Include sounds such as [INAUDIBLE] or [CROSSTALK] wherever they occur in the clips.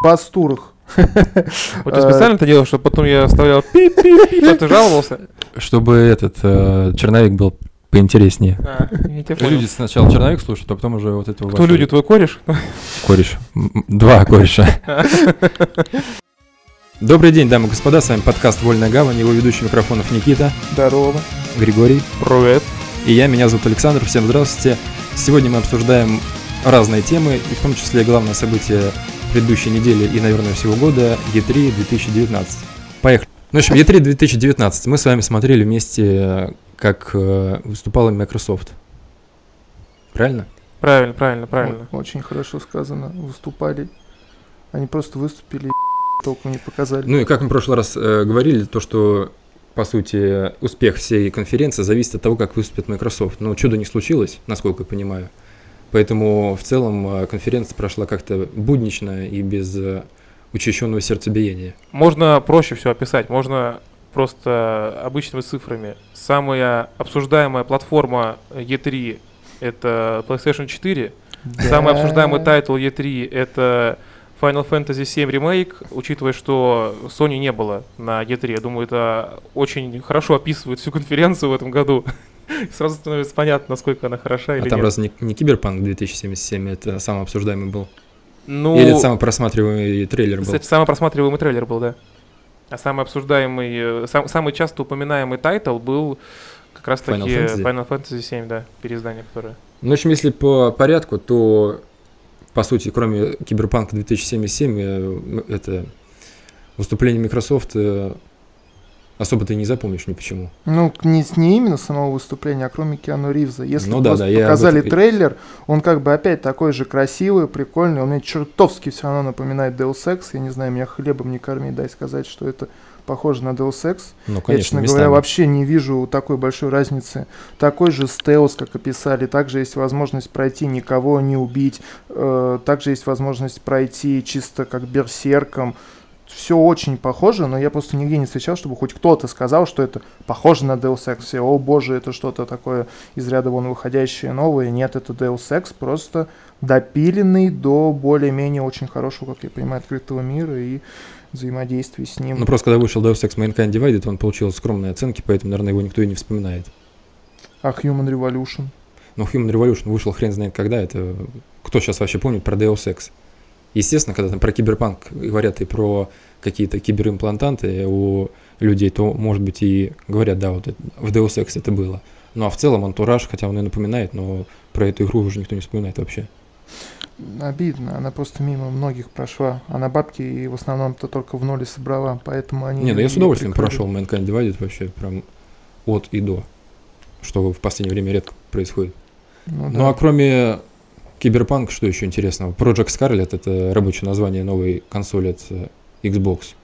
бастурах. [LAUGHS] Вот ты специально это делал, чтобы потом я вставлял пип-пип-пип, а ты жаловался? Чтобы этот э, черновик был поинтереснее. А. Люди сначала черновик слушают, а потом уже вот этого Кто вашего люди, твой кореш? кореш. Два кореша. Добрый день, дамы и господа, с вами подкаст «Вольная гавань», его ведущий микрофонов Никита, Здорово. Григорий Привет. и я, меня зовут Александр, всем здравствуйте. Сегодня мы обсуждаем разные темы, и в том числе главное событие предыдущей недели и, наверное, всего года E3 2019. Поехали. Ну, в общем, E3 2019. Мы с вами смотрели вместе, как э, выступала Microsoft. Правильно? Правильно, правильно, правильно. Очень хорошо сказано. Выступали. Они просто выступили и толком не показали. Ну и как мы в прошлый раз э, говорили, то, что, по сути, успех всей конференции зависит от того, как выступит Microsoft. Но чудо не случилось, насколько я понимаю. Поэтому в целом э, конференция прошла как-то буднично и без э, учащенного сердцебиения. Можно проще все описать, можно просто обычными цифрами. Самая обсуждаемая платформа E3 это PlayStation 4. Самый Да. обсуждаемый title E3 это Final Fantasy VII Remake, учитывая, что Sony не было на E3. Я думаю, это очень хорошо описывает всю конференцию в этом году. [LAUGHS] Сразу становится понятно, насколько она хороша А или там нет. разве не, не Киберпанк 2077, это самый обсуждаемый был? Ну, Или это самый просматриваемый трейлер был? Кстати, самый просматриваемый трейлер был, да. А самый обсуждаемый, э, сам- самый часто упоминаемый title был как раз таки Final Fantasy? Final Fantasy 7, да, переиздание, которое. Ну, в общем, если по порядку, то, по сути, кроме Киберпанка 2077, э, это выступление Microsoft э, особо ты не запомнишь ни почему. Ну, не, не именно самого выступления, а кроме Киану Ривза. Если Ну да, просто да, я показали трейлер, он как бы опять такой же красивый, прикольный. Он мне чертовски все равно напоминает Deus Ex. Я не знаю, меня хлебом не корми, дай сказать, что это похоже на Deus Ex. Ну, Я, конечно, честно местами. говоря, вообще не вижу такой большой разницы. Такой же стелс, как описали. Также есть возможность пройти, никого не убить. Э, также есть возможность пройти чисто как берсерком. Все очень похоже, но я просто нигде не встречал, чтобы хоть кто-то сказал, что это похоже на Deus Ex. Все, о боже, это что-то такое из ряда вон выходящее новое. Нет, это Deus Ex, просто допиленный до более-менее очень хорошего, как я понимаю, открытого мира и взаимодействия с ним. Ну, просто когда вышел Deus Ex Mankind Divided, он получил скромные оценки, поэтому, наверное, его никто и не вспоминает. А Human Revolution? Но Human Revolution вышел хрен знает когда, это... Кто сейчас вообще помнит про Deus Ex? Естественно, когда там про киберпанк говорят и про какие-то киберимплантанты у людей, то, может быть, и говорят, да, вот это- в Deus Ex это было. Ну, а в целом антураж, хотя он и напоминает, но про эту игру уже никто не вспоминает вообще. Обидно, она просто мимо многих прошла. Она бабки и в основном-то только в ноле собрала, поэтому они... Не, ну я с удовольствием прикрыли. прошел Mankind Divided вообще прям от и до, что в последнее время редко происходит. Ну, Ну да. а кроме Киберпанк, что еще интересного? Project Scarlet это рабочее название новой консоли от э, Xbox.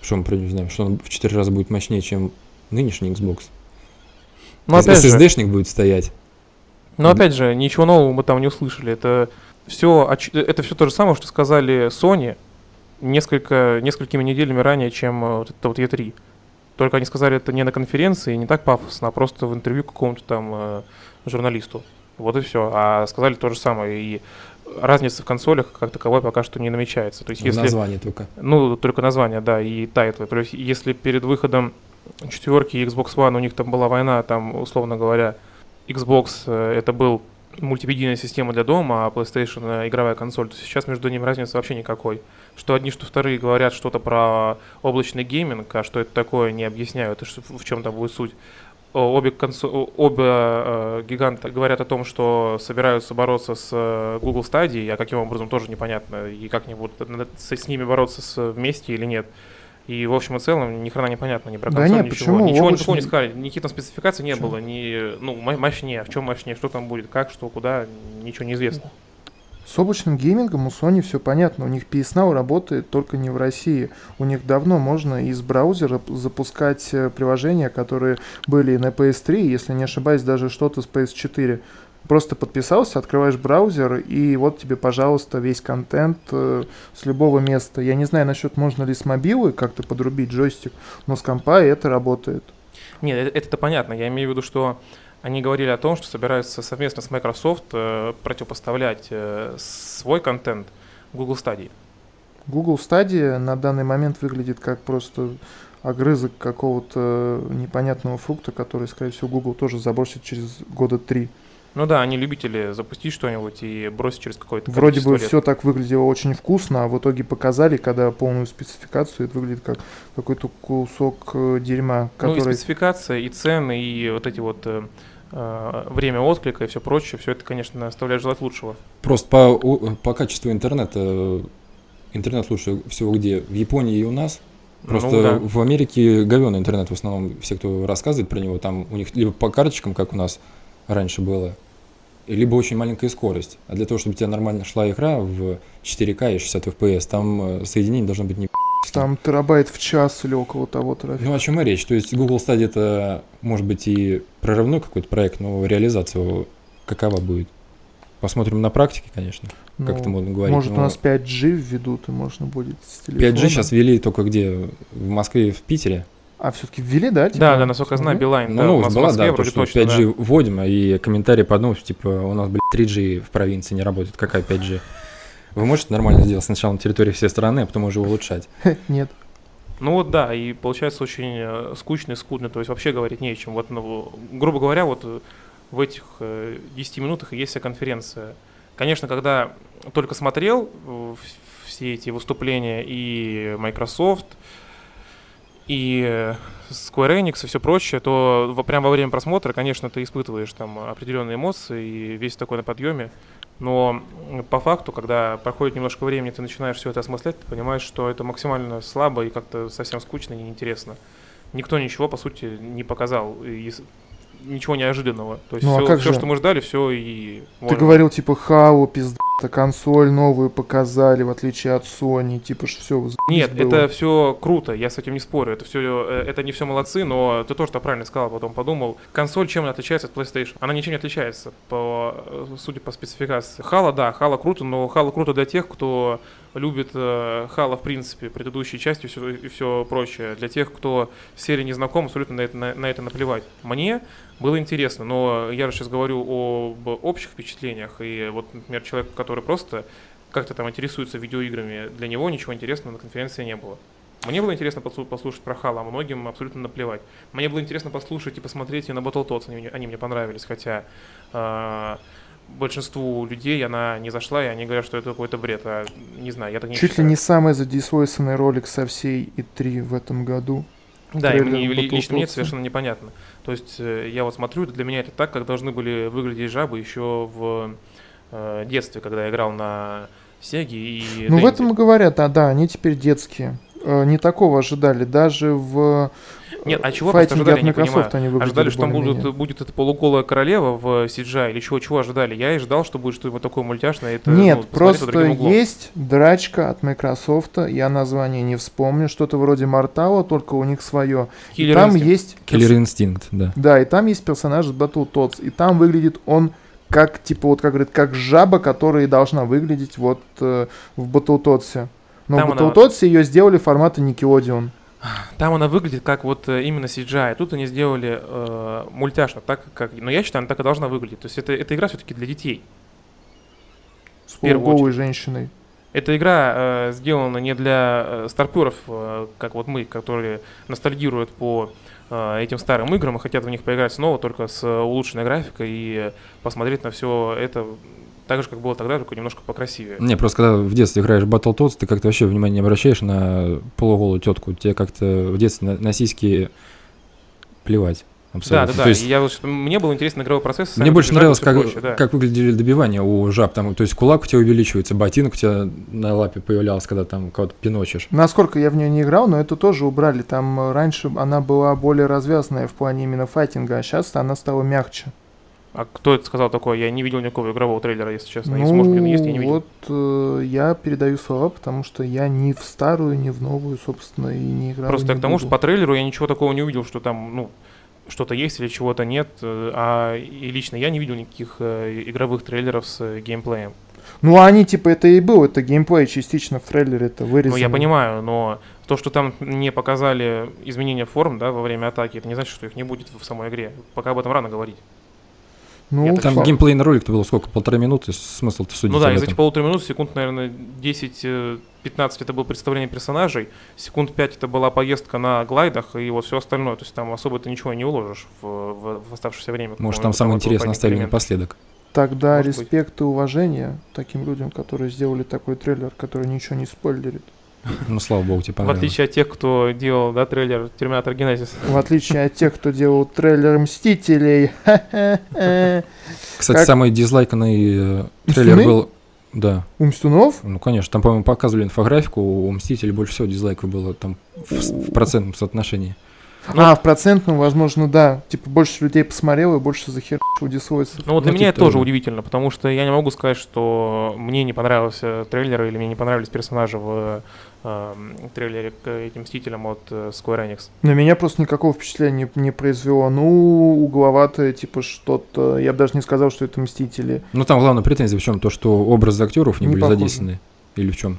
Что мы про нее знаем? Что он в 4 раза будет мощнее, чем нынешний Xbox. Ну, опять же, SSD-шник будет стоять. но опять же, ничего нового мы там не услышали. Это все, это все то же самое, что сказали Sony несколько, несколькими неделями ранее, чем э, вот это вот E3. Только они сказали это не на конференции, не так пафосно, а просто в интервью какому-то там э, журналисту. Вот и все. А сказали то же самое. И разница в консолях как таковой пока что не намечается. То есть, если названии только. Ну, только название, да, и тайтлы. То есть, если перед выходом четверки Xbox One у них там была война, там, условно говоря, Xbox э, это был мультимедийная система для дома, а PlayStation э, игровая консоль, то сейчас между ними разницы вообще никакой. Что одни, что вторые говорят что-то про облачный гейминг, а что это такое, не объясняют, и что- в чем там будет суть. Обе, консо- о- оба э, гиганта говорят о том, что собираются бороться с э, Google Stadia, а каким образом тоже непонятно, и как они будут с, с ними бороться с, вместе или нет. И в общем и целом ни хрена непонятно, ни про Да консоль, нет, ничего. почему? Ничего никакого не сказали, никаких там спецификаций не Почему? было, ни, ну, мо- мощнее, в чем мощнее, что там будет, как, что, куда, ничего не известно. С облачным геймингом у Sony все понятно. У них PS Now работает только не в России. У них давно можно из браузера запускать э, приложения, которые были на PS3, если не ошибаюсь, даже что-то с PS4. Просто подписался, открываешь браузер, и вот тебе, пожалуйста, весь контент э, с любого места. Я не знаю насчет, можно ли с мобилы как-то подрубить джойстик, но с компа это работает. Нет, это- это-то понятно. Я имею в виду, что они говорили о том, что собираются совместно с Microsoft э, противопоставлять э, свой контент Google Stadia. Google Stadia на данный момент выглядит как просто огрызок какого-то непонятного фрукта, который, скорее всего, Google тоже забросит через года три. Ну да, они любители запустить что-нибудь и бросить через какой-то Вроде бы лет. все так выглядело очень вкусно, а в итоге показали, когда полную спецификацию, это выглядит как какой-то кусок э, дерьма, который... Ну и спецификация, и цены, и вот эти вот э, э, время отклика и все прочее, все это, конечно, оставляет желать лучшего. Просто по, по качеству интернета, интернет лучше всего где? В Японии и у нас? Просто ну, да. в Америке говёный интернет в основном, все, кто рассказывает про него, там у них либо по карточкам, как у нас раньше было, либо очень маленькая скорость. А для того, чтобы у тебя нормально шла игра в 4К и 60 FPS, там э, соединение должно быть не там терабайт в час или около того трафика. Ну, о чем и речь. То есть Google Stadia это, может быть, и прорывной какой-то проект, но реализация какова будет? Посмотрим на практике, конечно, ну, как это можно говорить. Может, но... у нас 5G введут, и можно будет с телефона. 5G сейчас ввели только где? В Москве и в Питере. А все-таки ввели, да? Типа? Да, да, насколько я знаю, Билайн. Ну, да, новость была, да, то, что точно, 5G да. вводим, и комментарии по одному, типа, у нас, блядь, 3G в провинции не работает, какая 5G? Вы можете нормально сделать сначала на территории всей страны, а потом уже улучшать? [LAUGHS] Нет. Ну вот да, и получается очень э, скучно и скудно, то есть вообще говорить не о чем. Вот, ну, грубо говоря, вот в этих 10 э, минутах есть вся конференция. Конечно, когда только смотрел все эти выступления и Microsoft, и э, Square Enix и все прочее, то прямо во время просмотра, конечно, ты испытываешь там определенные эмоции и весь такой на подъеме. Но по факту, когда проходит немножко времени, ты начинаешь все это осмыслять, ты понимаешь, что это максимально слабо и как-то совсем скучно и неинтересно. Никто ничего, по сути, не показал. И ничего неожиданного. То есть ну, все, а как все же? что мы ждали, все и... Ты можно. говорил, типа, хау, пизда, консоль новую показали, в отличие от Sony, типа, что все Нет, было. это все круто, я с этим не спорю. Это все, э, это не все молодцы, но ты тоже правильно сказал, потом подумал. Консоль чем она отличается от PlayStation? Она ничем не отличается, по, э, судя по спецификации. Хала, да, Хала круто, но Хала круто для тех, кто любит э, Хала, в принципе, предыдущей части и все, и все прочее. Для тех, кто с серией не знаком, абсолютно на это, на, на это наплевать. Мне было интересно, но я же сейчас говорю об общих впечатлениях, и вот, например, человек, который просто как-то там интересуется видеоиграми, для него ничего интересного на конференции не было. Мне было интересно послушать про Хала, а многим абсолютно наплевать. Мне было интересно послушать и посмотреть и на Battletoads, они, они мне понравились, хотя э, большинству людей она не зашла, и они говорят, что это какой-то бред. А не знаю, я так не Чуть считаю. ли не самый задисвойсанный ролик со всей И3 в этом году. Да, и мне, лично мне это совершенно непонятно. То есть э, я вот смотрю, для меня это так, как должны были выглядеть жабы еще в э, детстве, когда я играл на Сеге и Ну, Денди. в этом и говорят, а да, они теперь детские. Э, не такого ожидали. Даже в нет, а чего просто ожидали, я не понимаю. Они ожидали, что там будет, будет эта полуголая королева в CGI или чего, чего ожидали? Я и ждал, что будет что-нибудь такое мультяшное. Это, Нет, ну, просто есть драчка от Microsoft, я название не вспомню, что-то вроде Мортала, только у них свое. Killer и там Instinct. есть... Killer Instinct, да. Да, и там есть персонаж из Battletoads, и там выглядит он как, типа, вот как говорит, как жаба, которая должна выглядеть вот э, в Battletoads. Но там в Battletoads она... ее сделали формата Nickelodeon. Там она выглядит как вот э, именно CGI. Тут они сделали э, мультяшно, так как. Но я считаю, она так и должна выглядеть. То есть это, эта игра все-таки для детей. С полуголой женщиной. Эта игра э, сделана не для э, старперов, э, как вот мы, которые ностальгируют по э, этим старым играм и хотят в них поиграть снова, только с улучшенной графикой и посмотреть на все это так же, как было тогда, только немножко покрасивее. Не, просто когда в детстве играешь в Battletoads, ты как-то вообще внимания не обращаешь на полуголую тетку. Тебе как-то в детстве на, на сиськи плевать. Абсолютно. Да, да, да. То есть, я, мне было интересно игровой процесс. Мне больше нравилось, как, проще, да. как выглядели добивания у жаб. Там, то есть кулак у тебя увеличивается, ботинок у тебя на лапе появлялся, когда там кого-то пиночишь. Насколько я в нее не играл, но это тоже убрали. Там э, раньше она была более развязанная в плане именно файтинга, а сейчас она стала мягче. А кто это сказал такое? Я не видел никакого игрового трейлера, если честно. Ну, если, может, есть, я не видел. Вот э, я передаю слова, потому что я ни в старую, ни в новую, собственно, и не играл. Просто к тому, буду. что по трейлеру я ничего такого не увидел, что там, ну, что-то есть или чего-то нет. Э, а и лично я не видел никаких э, игровых трейлеров с э, геймплеем. Ну, а они, типа, это и был, это геймплей частично в трейлере, это вырезано. Ну, я понимаю, но то, что там не показали изменения форм, да, во время атаки, это не значит, что их не будет в самой игре. Пока об этом рано говорить. Ну, Я Там геймплейный ролик-то было сколько? Полтора минуты? Смысл-то судить Ну да, из этих полутора минут, секунд, наверное, 10-15 это было представление персонажей, секунд 5 это была поездка на глайдах и вот все остальное. То есть там особо ты ничего не уложишь в, в- в оставшееся время. Может, там самое интересное оставили напоследок. Тогда Может быть. респект и уважение таким людям, которые сделали такой трейлер, который ничего не спойлерит. [LAUGHS] Ну, слава богу, тебе В понравилось. отличие от тех, кто делал, да, трейлер Терминатор Генезис. В отличие от тех, кто делал трейлер Мстителей. [LAUGHS] Кстати, самый дизлайканный э, трейлер был... Да, У Мстунов? ну, конечно. Там, по-моему, показывали инфографику, у Мстителей больше всего дизлайков было там в, в процентном соотношении. Ну, а, в процентном, возможно, да. Типа больше людей посмотрело и больше захерачил дисвойсов. Ну вот для Ну, меня типа это тоже удивительно, потому что я не могу сказать, что мне не понравился трейлер или мне не понравились персонажи в э, трейлере к этим Мстителям от э, Square Enix. На меня просто никакого впечатления не, не произвело. Ну, угловатое, типа что-то. Я бы даже не сказал, что это Мстители. Ну, там главная претензия в чем? То, что образы актеров не, Не были похожи. задействованы. Или в чем?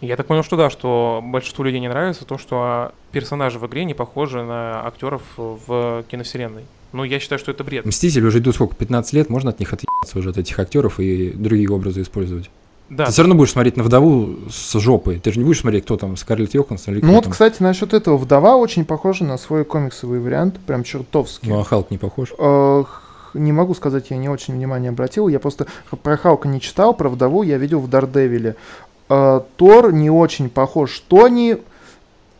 Я так понял, что да, что большинству людей не нравится то, что персонажи в игре не похожи на актеров в киновселенной. Ну, я считаю, что это бред. Мстители уже идут сколько, 15 лет, можно от них отъебаться уже, от этих актеров и другие образы использовать. Да, Ты все равно будешь смотреть на вдову с жопой. Ты же не будешь смотреть, кто там, Скарлетт Йоханссон или кто Ну вот, там. кстати, насчет этого. Вдова очень похожа на свой комиксовый вариант. Прям чертовски. Ну, а Халк не похож. Э, Не могу сказать, я не очень внимание обратил. Я просто про Халка не читал, про вдову я видел в Дардевиле. Э, Тор не очень похож. Тони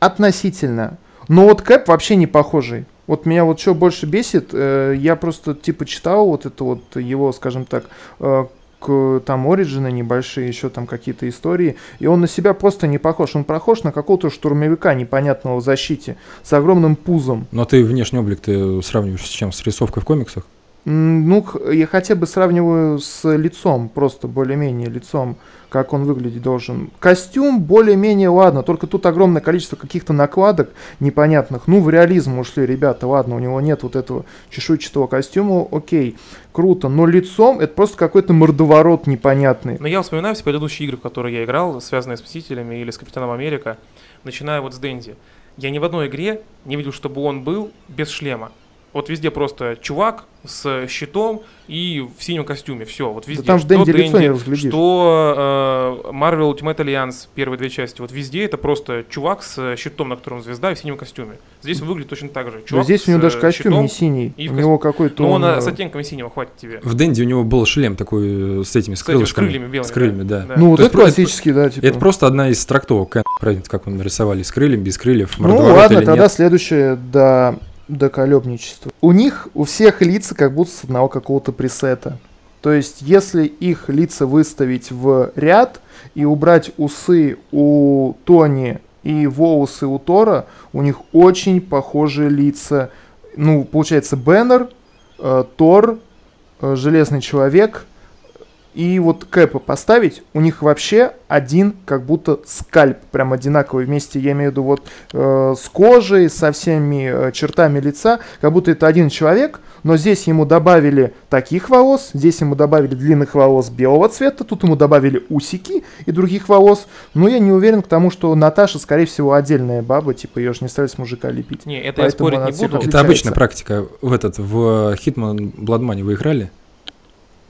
относительно. Но вот Кэп вообще не похожий. Вот меня вот что больше бесит, э, я просто типа читал вот это вот его, скажем так, э, к, там Ориджины небольшие, еще там какие-то истории, и он на себя просто не похож. Он похож на какого-то штурмовика непонятного в защите с огромным пузом. Но ты внешний облик ты сравниваешь с чем? С рисовкой в комиксах? Ну, я хотя бы сравниваю с лицом, просто более-менее лицом, как он выглядеть должен. Костюм более-менее ладно, только тут огромное количество каких-то накладок непонятных. Ну, в реализм ушли ребята, ладно, у него нет вот этого чешуйчатого костюма, окей, круто. Но лицом это просто какой-то мордоворот непонятный. Но я вспоминаю все предыдущие игры, в которые я играл, связанные с Мстителями или с Капитаном Америка, начиная вот с Дэнди. Я ни в одной игре не видел, чтобы он был без шлема. Вот везде просто чувак с щитом и в синем костюме. Все, вот везде. там в Что Дэнди лицо не разглядишь. Что э, Marvel Ultimate Alliance, первые две части. Вот везде это просто чувак с щитом, на котором звезда, и в синем костюме. Здесь он выглядит точно так же. Да Чувак здесь у него даже э, костюм щитом, не синий, и у в него какой-то... но он он, э, э, с оттенками синего, хватит тебе. В Дэнди у него был шлем такой э, с этими, с, С этими, с крылышками. крыльями белыми. С крыльями, да. Ну, вот То это классический, да, типа. Это просто одна из трактовок, как он нарисовали, с крыльями, без крыльев, Ну ладно, тогда следующее до доколебничества. У них у всех лица как будто с одного какого-то пресета. То есть, если их лица выставить в ряд и убрать усы у Тони и волосы у Тора, у них очень похожие лица. Ну, получается, Беннер, э, Тор, э, Железный Человек и вот Кэпа поставить, у них вообще один как будто скальп, прям одинаковый вместе, я имею в виду вот э, с кожей, со всеми э, чертами лица, как будто это один человек, но здесь ему добавили таких волос, здесь ему добавили длинных волос белого цвета, тут ему добавили усики и других волос, но я не уверен к тому, что Наташа, скорее всего, отдельная баба, типа ее же не стали с мужика лепить. Не, это я Поэтому спорить она не буду. Это обычная практика. В этот, в Hitman Blood Money вы играли?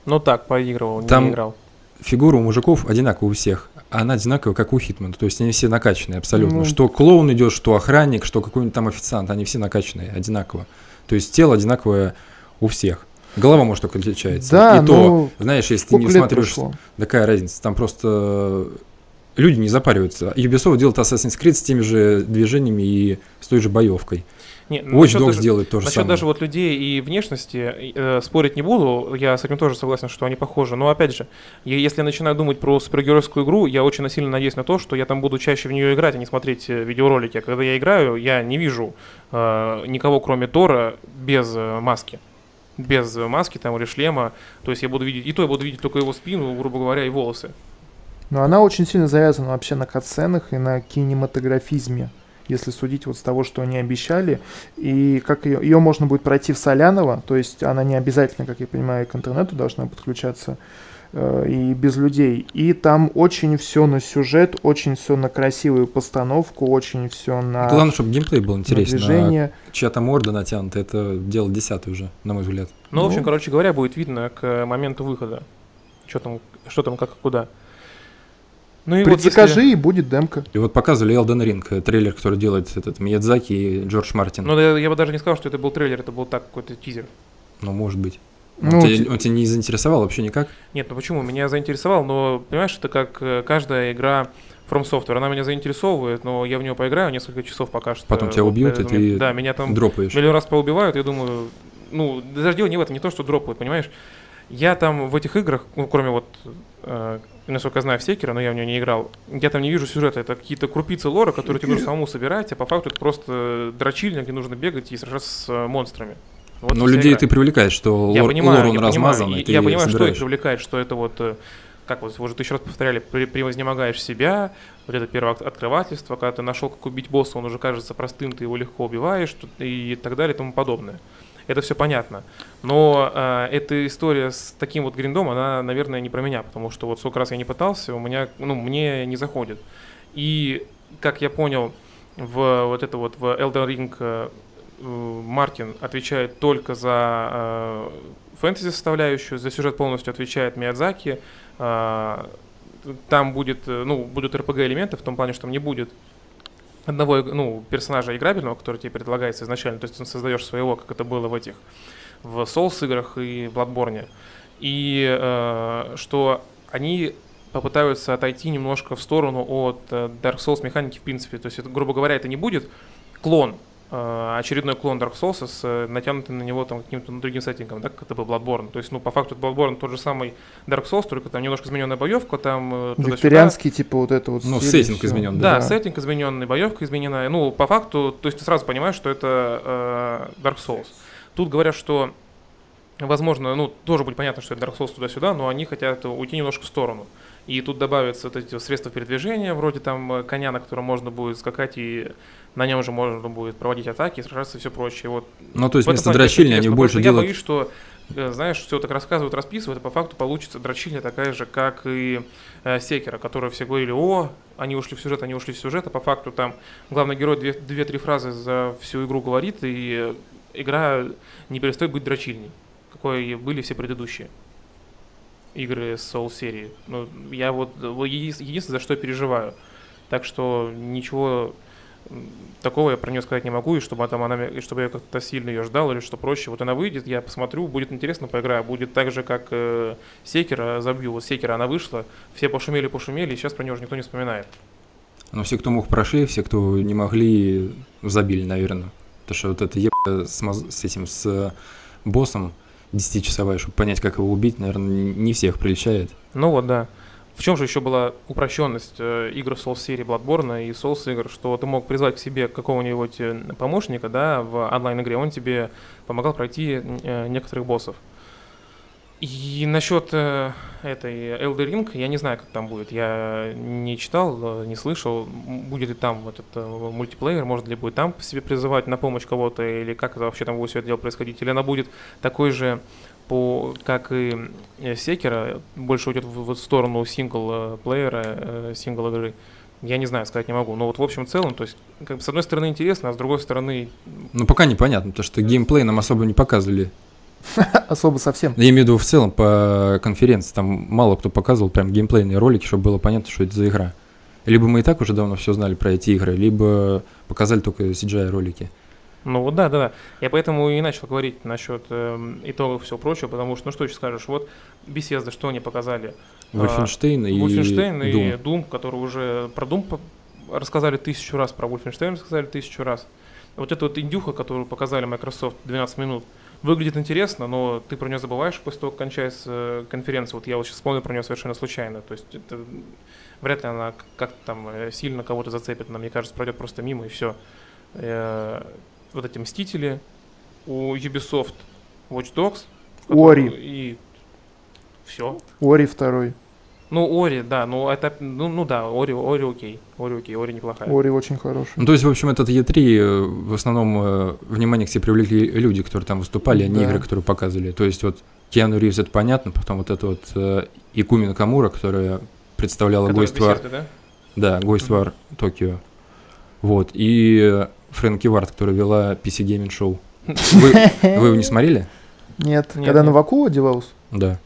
Ну так, поигрывал, не Там- играл. Фигура у мужиков одинаковая у всех. Она одинаковая, как у Хитмана. То есть они все накачанные абсолютно. Ну. Что клоун идет, что охранник, что какой-нибудь там официант. Они все накачанные одинаково. То есть тело одинаковое у всех. Голова, может, только отличается. Да, И то, ну, знаешь, если ты не смотришь, прошло? такая разница. Там просто люди не запариваются. Ubisoft делает Assassin's Creed с теми же движениями и с той же боевкой. Не, Watch Dogs даже- делает то же Насчет самое. даже вот людей и внешности э, спорить не буду, я с этим тоже согласен, что они похожи. Но опять же, я- если я начинаю думать про супергеройскую игру, я очень насильно надеюсь на то, что я там буду чаще в нее играть, а не смотреть э, видеоролики. А когда я играю, я не вижу э, никого, кроме Тора, без э, маски. Без маски там или шлема. То есть я буду видеть, и то я буду видеть только его спину, грубо говоря, и волосы. Но она очень сильно завязана вообще на катсценах и на кинематографизме, если судить вот с того, что они обещали. И как ее, ее можно будет пройти в Соляново, то есть она не обязательно, как я понимаю, к интернету должна подключаться. э, и без людей. И там очень все на сюжет, очень все на красивую постановку, очень все на Главное, чтобы геймплей был интересен. движение. А чья-то морда натянута, это дело десятый уже, на мой взгляд. Ну, в общем, Ну. короче говоря, будет видно к моменту выхода. Что там, что там, как и куда. Ну и вот Предзакажи, если- и будет демка. И вот показывали Elden Ring, э, трейлер, который делает этот Миядзаки и Джордж Мартин. Ну, да, я бы даже не сказал, что это был трейлер, это был так какой-то тизер. Ну, может быть. Он, Ну, тебя, он тебя не заинтересовал вообще никак? Нет, ну почему? Меня заинтересовал, но, понимаешь, это как э, каждая игра From Software. Она меня заинтересовывает, но я в нее поиграю несколько часов пока что. Потом тебя Вот убьют, и поэтому- ты Да, меня там Дропаешь. миллион раз поубивают, я думаю, ну, даже дело не в этом, не то, что дропают, понимаешь? Я там в этих играх, ну, кроме вот, э, насколько я знаю, в Секера, но я в нее не играл, я там не вижу сюжета, это какие-то крупицы лора, которые тебе нужно самому собирать, а по факту это просто дрочильня, где нужно бегать и сражаться с э, монстрами. Вот Но людей игра. ты привлекаешь, что Я лор, понимаю, лор он я размазан, понимаю, и ты я понимаю, что собираешь. их привлекает, что это вот, э, как вот уже тысячу раз повторяли, превознемогаешь себя, вот это первое от- открывательство, когда ты нашел, как убить босса, он уже кажется простым, ты его легко убиваешь и так далее и тому подобное. Это все понятно. Но э, эта история с таким вот гриндом, она, наверное, не про меня, потому что вот сколько раз я не пытался, у меня, ну, мне не заходит. И, как я понял, в вот это вот в Elden Ring э, Мартин отвечает только за э, фэнтези составляющую, за сюжет полностью отвечает Миядзаки. Э, там будет, э, ну, будут RPG элементы в том плане, что там не будет одного ну, персонажа играбельного, который тебе предлагается изначально, то есть ты создаешь своего, как это было в этих в Souls играх и Bloodborne. И э, что они попытаются отойти немножко в сторону от э, Dark Souls механики в принципе. То есть, это, грубо говоря, это не будет клон, очередной клон Dark Souls с э, натянутым на него там каким-то другим сеттингом, да, как это был Bloodborne. То есть, ну, по факту Bloodborne тот же самый Dark Souls, только там немножко измененная боевка, там э. Викторианский, типа, вот это вот Ну, сеттинг изменен, Да, Да. сеттинг измененный, боевка измененная. Ну, по факту, то есть ты сразу понимаешь, что это э, Dark Souls. Тут говорят, что, возможно, ну, тоже будет понятно, что это Dark Souls туда-сюда, но они хотят уйти немножко в сторону. И тут добавятся вот эти средства передвижения, вроде там э, коня, на котором можно будет скакать, и на нем же можно будет проводить атаки, сражаться и все прочее. Вот Ну, то есть вместо дрочильни они больше просто Я делают... боюсь, что, э, знаешь, все так рассказывают, расписывают, а по факту получится дрочильня такая же, как и э, Секера, которая все говорили, о, они ушли в сюжет, они ушли в сюжет, а по факту там главный герой две- две-три фразы за всю игру говорит, и игра не перестает быть дрочильней, какой были все предыдущие игры с Soul серии. Ну, я вот вот еди- единственное, за что я переживаю. Так что ничего такого я про нее сказать не могу, и чтобы, там она, и чтобы я как-то сильно ее ждал, или что проще. Вот она выйдет, я посмотрю, будет интересно, поиграю. Будет так же, как э, Секера забью. Вот Секера она вышла, все пошумели-пошумели, и сейчас про нее уже никто не вспоминает. Но все, кто мог, прошли, все, кто не могли, забили, наверное. Потому что вот это еб с, моз- с этим, с э, боссом 10-часовая, чтобы понять, как его убить, наверное, не всех приличает. Ну вот, да. В чем же еще была упрощенность э, игр Souls серии Bloodborne и Souls игр, что ты мог призвать к себе какого-нибудь э, помощника, да, в онлайн-игре, он тебе помогал пройти э, некоторых боссов. И насчет этой Elder Ring, я не знаю, как там будет. Я не читал, не слышал, будет ли там вот этот мультиплеер, может ли будет там себе призывать на помощь кого-то, или как это вообще там будет все это дело происходить, или она будет такой же по, как и э, Секера, больше уйдет в, в сторону сингл-плеера, э, сингл-игры. Я не знаю, сказать не могу. Но вот в общем целом, то есть, как бы, с одной стороны интересно, а с другой стороны, Но пока непонятно, потому что геймплей нам особо не показывали. [LAUGHS] Особо совсем. Я имею в виду в целом по конференции, там мало кто показывал прям геймплейные ролики, чтобы было понятно, что это за игра. Либо мы и так уже давно все знали про эти игры, либо показали только CGI ролики. Ну вот да, да, да. Я поэтому и начал говорить насчет эм, итогов и всего прочего, потому что, ну что еще скажешь, вот Bethesda, что они показали? А, Wolfenstein и Wolfenstein и Doom. Doom, который уже про Doom по- рассказали тысячу раз, про Wolfenstein рассказали тысячу раз. Вот эта вот индюха, которую показали Microsoft 12 минут, выглядит интересно, но ты про нее забываешь после того, как кончается э, конференция. Вот я вот сейчас вспомнил про нее совершенно случайно. То есть это вряд ли она как-то там э, сильно кого-то зацепит. Но мне кажется, пройдет просто мимо и все. Вот эти Мстители, у Ubisoft Watch Dogs. Ori. И все. Ори второй. Ну, Ори, да, ну это, ну, ну да, Ори, Ори окей, Ори окей, Ори неплохая. Ори очень хороший. Ну, то есть, в общем, этот E3 э, в основном э, внимание к себе привлекли люди, которые там выступали, а не Да. игры, которые показывали. То есть, вот Киану Ривз, это понятно, потом вот это вот э, Икуми Накамура, которая представляла Ghost War, да? да, Ghost War Токио. Вот, и э, Фрэнки Варт, которая вела PC Gaming Show. Вы, [LAUGHS] вы его не смотрели? Нет, Нет, когда нет. на Ваку одевалась? Да.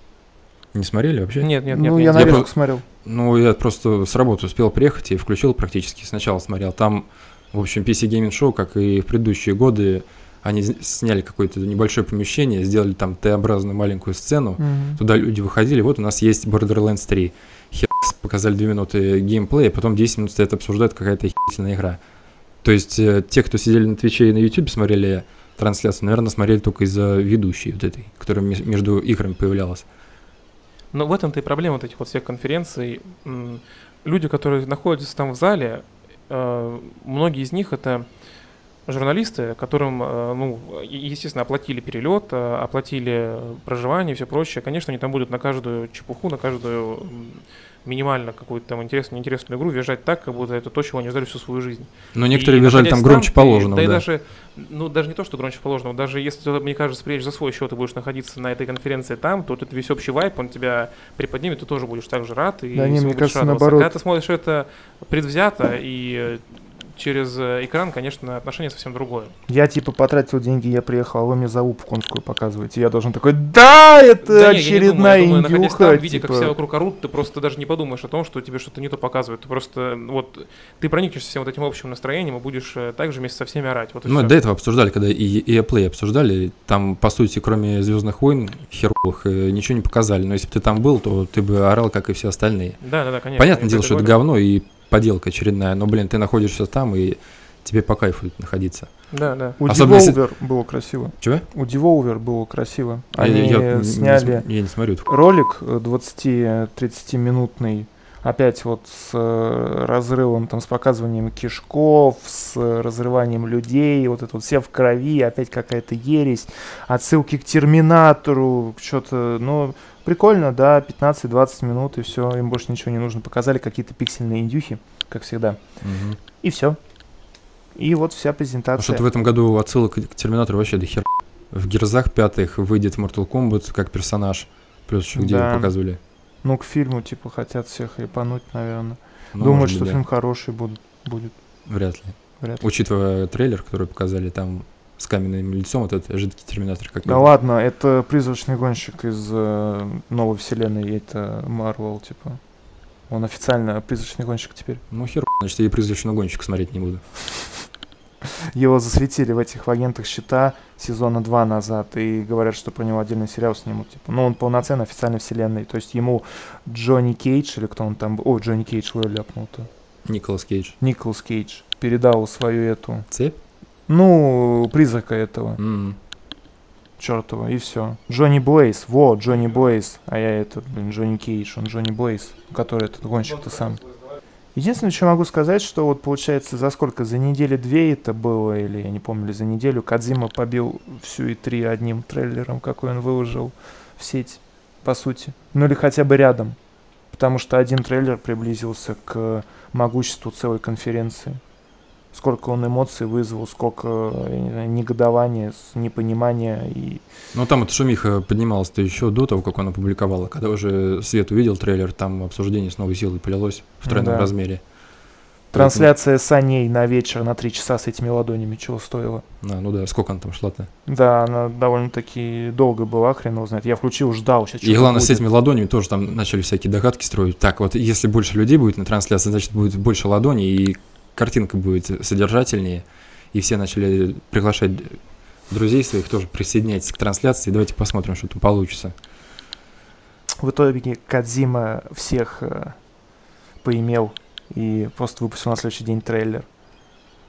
Не смотрели вообще? Нет, нет, нет. ну, нет. я нарезку про- смотрел. Ну, я просто с работы успел приехать и включил практически. Сначала смотрел. Там, в общем, PC Gaming Show, как и в предыдущие годы, они сняли какое-то небольшое помещение, сделали там Т-образную маленькую сцену. Мгм. Туда люди выходили, вот у нас есть Borderlands 3. Херакс, показали 2 минуты геймплея, потом 10 минут стоят обсуждают какая-то охерительная игра. То есть э, те, кто сидели на Твиче и на Ютубе смотрели трансляцию, наверное, смотрели только из-за ведущей вот этой, которая ме- между играми появлялась. Но в этом-то и проблема вот этих вот всех конференций. Люди, которые находятся там в зале, э, многие из них это журналисты, которым, э, ну, естественно, оплатили перелет, оплатили проживание и все прочее. Конечно, они там будут на каждую чепуху, на каждую минимально какую-то там интересную, неинтересную игру визжать так, как будто это то, чего они ждали всю свою жизнь. Но некоторые И бежали там громче ты- положенного, Да, и да. даже, ну, даже не то, что громче положенного, даже если ты, мне кажется, приедешь за свой счет и будешь находиться на этой конференции там, то вот это весь общий вайп, он тебя приподнимет, ты тоже будешь так же рад. И Да не, мне кажется, радоваться. наоборот. Когда ты смотришь это предвзято и э, через э, экран, конечно, отношение совсем другое. Я типа потратил деньги, я приехал, а вы мне залупу конскую показываете. Я должен такой, да, это Да не, я не думаю, очередная я думаю, находясь индюха. там, видя, как типа. все вокруг орут, ты просто даже не подумаешь о том, что тебе что-то не то показывают. Ты просто, вот, ты проникнешься всем вот этим общим настроением и будешь э, также вместе со всеми орать. Вот и Мы всё. до этого обсуждали, когда и EA Play обсуждали, там, по сути, кроме Звездных войн, херовых, э, ничего не показали. Но если бы ты там был, то ты бы орал, как и все остальные. Да, да, да, конечно. Понятное дело, что это говорю. говно и поделка очередная, но, блин, ты находишься там, и тебе по кайфу находиться. Да, да. У Особенно если- Devolver было красиво. Чего? У Devolver было красиво. А Они я, не- сняли не, я не смотрю. ролик э, 20-30 минутный, опять вот с э, разрывом, там, с показыванием кишков, с э, разрыванием людей, вот это вот все в крови, опять какая-то ересь, отсылки к Терминатору, что-то, ну, прикольно, да, 15-20 минут, и все, им больше ничего не нужно. Показали какие-то пиксельные индюхи, как всегда, Мгм. и все. И вот вся презентация. что-то в этом году отсылок к Терминатору вообще до хер. В Герзах пятых выйдет Mortal Kombat как персонаж. Плюс еще где Да. его показывали. Ну, к фильму, типа, хотят всех хайпануть, наверное. Ну, Думают, может что да. фильм хороший будет. будет. Вряд ли. Вряд ли. Учитывая трейлер, который показали, там с каменным лицом, вот этот жидкий терминатор. Как Да ладно, это призрачный гонщик из э, новой вселенной, это Марвел, типа. Он официально призрачный гонщик теперь. Ну хер, значит, я и призрачного гонщика смотреть не буду. Его засветили в этих агентах щита сезона 2 назад и говорят, что про него отдельный сериал снимут. Типа. Ну, он полноценно официально вселенной. То есть ему Джонни Кейдж, или кто он там был. О, Джонни Кейдж, вы ляпнул-то. Николас Кейдж. Николас Кейдж передал свою эту, Цепь? ну, призрака этого. М. чертова, и все. Джонни Блейз, во, Джонни Блейз, а я этот, блин, Джонни Кейдж, он Джонни Блейз, который этот гонщик-то сам. Единственное, что могу сказать, что вот получается за сколько, за недели две это было, или я не помню, за неделю, Кадзима побил всю и три одним трейлером, какой он выложил в сеть, по сути. Ну или хотя бы рядом. Потому что один трейлер приблизился к могуществу целой конференции. Сколько он эмоций вызвал, сколько негодования, с- непонимания и Ну там эта шумиха поднималась-то еще до того, как он опубликовал. Когда уже Свет увидел трейлер, там обсуждение с новой силой полилось в тройном Да. размере. Трансляция саней на вечер на три часа с этими ладонями чего стоила. А, ну да, сколько она там шла-то? Да, она довольно-таки долго была, хрен его знает. Я включил, ждал. Сейчас И главное, с будет. этими ладонями тоже там начали всякие догадки строить. Так, вот если больше людей будет на трансляции, значит будет больше ладоней, и картинка будет содержательнее. И все начали приглашать друзей своих тоже присоединяйтесь к трансляции. Давайте посмотрим, что там получится. В итоге Кадзима всех э, поимел и просто выпустил на следующий день трейлер.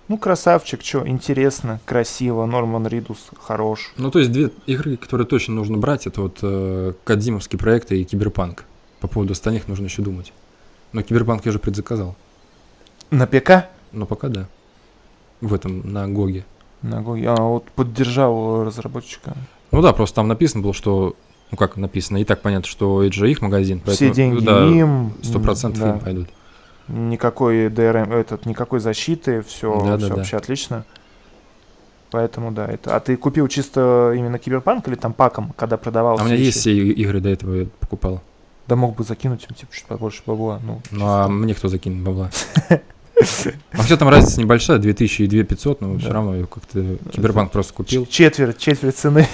Ну, красавчик, что, интересно, красиво, Норман Ридус хорош. Ну, то есть две игры, которые точно нужно брать, это вот э, Кадзимовские проекты и Киберпанк. По поводу остальных нужно еще думать. Но Киберпанк я уже предзаказал. На ПК? Но пока да. В этом, на Гоге. На Гоге. А, вот поддержал разработчика. Ну да, просто там написано было, что... Ну как написано, и так понятно, что это же их магазин. Все поэтому, деньги да, им. Сто процентов да. им пойдут. Никакой DRM, этот, никакой защиты, все, Да, да, все да. вообще отлично. Поэтому да, это. А ты купил чисто именно киберпанк или там паком, когда продавался? А у меня есть все игры до этого я покупал. Да мог бы закинуть им типа чуть побольше бабла. Ну, Ну а мне кто закинет бабла? [LAUGHS] Вообще там разница небольшая, 2000 и 2500, но все равно я как-то киберпанк просто купил. четверть, четверть цены.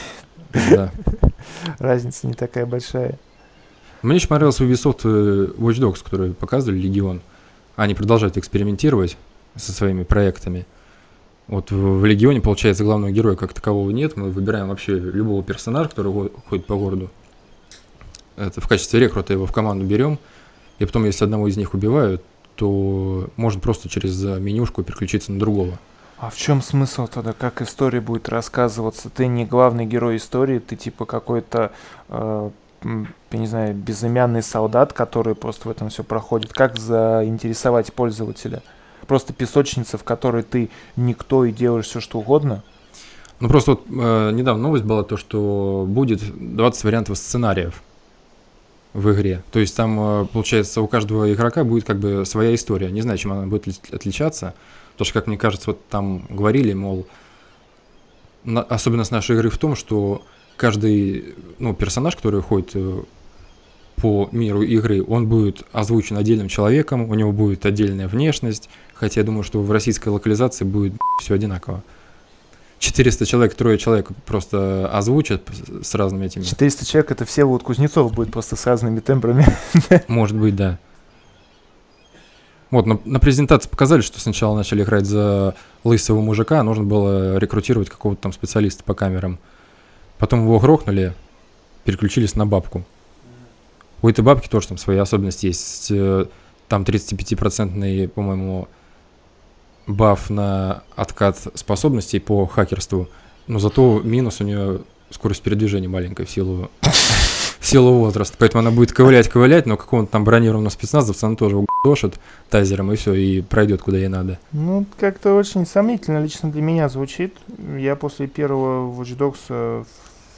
Да. [LAUGHS] Разница не такая большая. Мне очень понравился Ubisoft э, Watch Dogs, который показывали Легион. Они продолжают экспериментировать со своими проектами. Вот в, в Легионе, получается, главного героя как такового нет. Мы выбираем вообще любого персонажа, который хо- ходит по городу. Это в качестве рекрута его в команду берем. И потом, если одного из них убивают, то можно просто через менюшку переключиться на другого. А в чем смысл тогда, как история будет рассказываться? Ты не главный герой истории, ты типа какой-то, э, я не знаю, безымянный солдат, который просто в этом все проходит. Как заинтересовать пользователя? Просто песочница, в которой ты никто и делаешь все что угодно? Ну просто вот э, недавно новость была то, что будет 20 вариантов сценариев в игре. То есть там, э, получается, у каждого игрока будет как бы своя история. Не знаю, чем она будет ли- отличаться. Потому что, как мне кажется, вот там говорили, мол, на- особенность нашей игры в том, что каждый ну, персонаж, который ходит э, по миру игры, он будет озвучен отдельным человеком, у него будет отдельная внешность, хотя я думаю, что в российской локализации будет все одинаково. 400 человек, трое человек просто озвучат с- разными этими. 400 человек, это все вот Кузнецов будет просто с разными тембрами. [LAUGHS] Может быть, да. Вот, на, на презентации показали, что сначала начали играть за лысого мужика, нужно было рекрутировать какого-то там специалиста по камерам. Потом его грохнули, переключились на бабку. У этой бабки тоже там свои особенности есть. Э, Там 35-процентный, по-моему, баф на откат способностей по хакерству. Но зато минус у нее скорость передвижения маленькая в силу в силу возраста. Поэтому она будет ковылять, ковылять, но какого-то там бронированного спецназовца она тоже угдошит тазером и все, и пройдет куда ей надо. Ну, как-то очень сомнительно лично для меня звучит. Я после первого Watch Dogs э,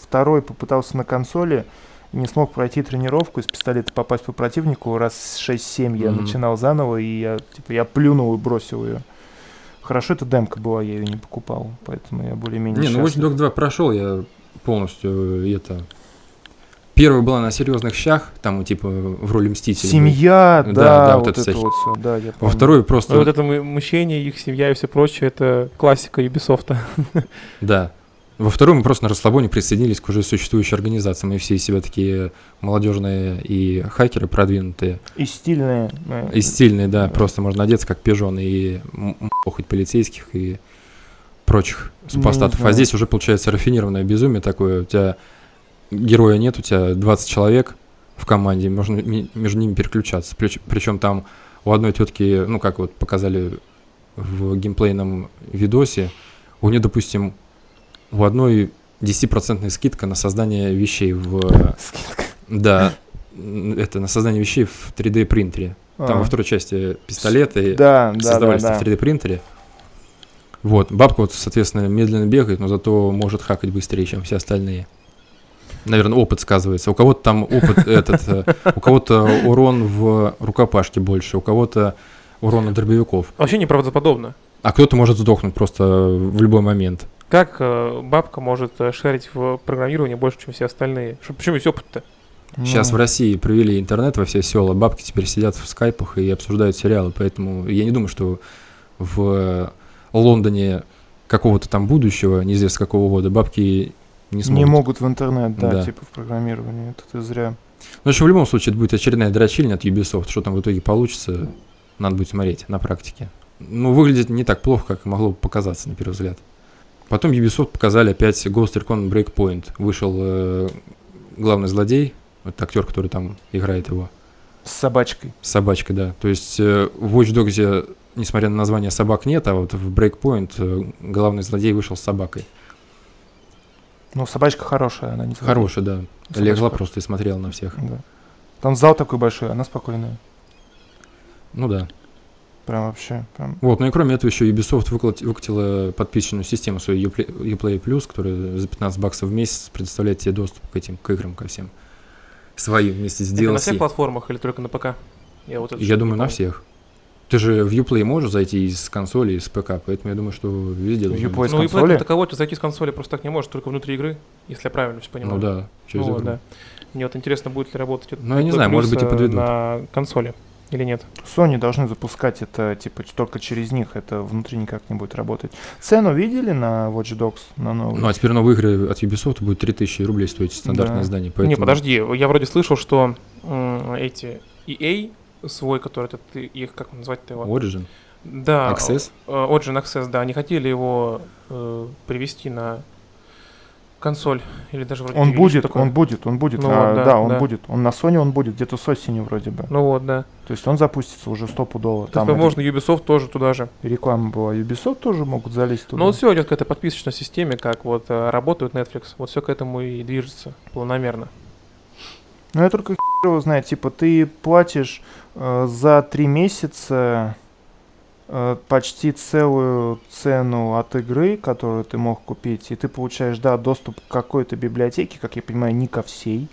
второй попытался на консоли, не смог пройти тренировку из пистолета попасть по противнику. Раз 6-7 я Мгм. начинал заново, и я, типа, я плюнул и бросил ее. Хорошо, это демка была, я ее не покупал, поэтому я более-менее Не, ну Watch счастлив. Dogs 2 прошел я полностью э, это... Первая была на серьезных щах, там типа в роли мстителя. Семья, Да, да, да, вот вот, это это вся вот всё, да, я Во помню. второй просто... Ну, вот это мучение, их семья и все прочее, это классика Ubisoft. Да. Во второй мы просто на расслабоне присоединились к уже существующей организации. Мы все из себя такие молодежные и хакеры продвинутые. И стильные. э, И стильные, да, просто можно одеться как пижон и мохать полицейских и прочих супостатов. знаю. а здесь уже получается рафинированное безумие такое. У тебя героя нет, у тебя 20 человек в команде, можно между ними переключаться. Причем там у одной тетки, ну как вот показали в геймплейном видосе, у нее, допустим, у одной 10% скидка на создание вещей в... Скидка. Да, это на создание вещей в 3D принтере. Там А, во второй части пистолеты Да, да, да, создавались да. в 3D принтере. Вот, бабка вот, соответственно, медленно бегает, но зато может хакать быстрее, чем все остальные. Наверное, опыт сказывается. У кого-то там опыт [LAUGHS] этот, э, у кого-то урон в рукопашке больше, у кого-то урон от дробовиков. Вообще неправдоподобно. А кто-то может сдохнуть просто в любой момент. Как э, бабка может э, шарить в программировании больше, чем все остальные? Что, почему есть опыт-то? Сейчас Ну, в России провели интернет во все села, бабки теперь сидят в скайпах и обсуждают сериалы, поэтому я не думаю, что в Лондоне какого-то там будущего, неизвестно какого года, бабки не Не смогут. могут в интернет, да, Да. типа в программировании. Это ты зря. Ну, еще в любом случае, это будет очередная дрочильня от Ubisoft. Что там в итоге получится, надо будет смотреть на практике. Ну, выглядит не так плохо, как могло бы показаться на первый взгляд. Потом Ubisoft показали опять Ghost Recon Breakpoint. Вышел э, главный злодей, вот актер, который там играет его, С собачкой. с собачкой, да. То есть э, в Watch Dogs, несмотря на название собак нет, а вот в Breakpoint э, главный злодей вышел с собакой. Ну, собачка хорошая, она не злая. Хороший, да. Собачка Легла хорошая. просто и смотрела на всех. Да. Там зал такой большой, она спокойная. Ну да. Прям вообще. Прям. Вот, ну и кроме этого еще Ubisoft выкатила подписочную систему свою Uplay, Uplay Plus, которая за 15 баксов в месяц предоставляет тебе доступ к этим, к играм, ко всем. Своим вместе с Это на всех DLC. платформах или только на ПК? Я, вот Я думаю, на всех. Ты же в Uplay можешь зайти из консоли, из ПК, поэтому я думаю, что везде В должно Uplay быть. Ну, таковой ты зайти с консоли просто так не можешь, только внутри игры, если я правильно все понимаю. Ну да, через Ну, игру. да. Мне вот интересно, будет ли работать это Ну, я не Uplay знаю, может быть, и э, подведут. на консоли или нет. Sony должны запускать это, типа, только через них, это внутри никак не будет работать. Цену видели на Watch Dogs, на новый? Ну, а теперь новые игры от Ubisoft будут 3000 рублей стоить стандартное Да. издание. Поэтому... Не, подожди, я вроде слышал, что м, эти EA свой, который это ты их как назвать-то его? Origin, Да. Access. э, Origin Access, да, они хотели его э, привести на консоль или даже вроде Он будет, такое. он будет, он будет, Ну на- вот, да, да, он да. будет. Он на Sony он будет где-то с осени вроде бы. Ну вот, да. То есть он запустится уже стопудово. То Там есть, возможно, Ubisoft тоже туда же. ре- реклама была. Ubisoft тоже могут залезть туда. Но вот все идет к этой подписочной системе, как вот э, работают Netflix. Вот все к этому и движется планомерно. Ну, я только хер его знает. Типа, ты платишь э, за три месяца почти целую цену от игры, которую ты мог купить, и ты получаешь, да, доступ к какой-то библиотеке, как я понимаю, не ко всей.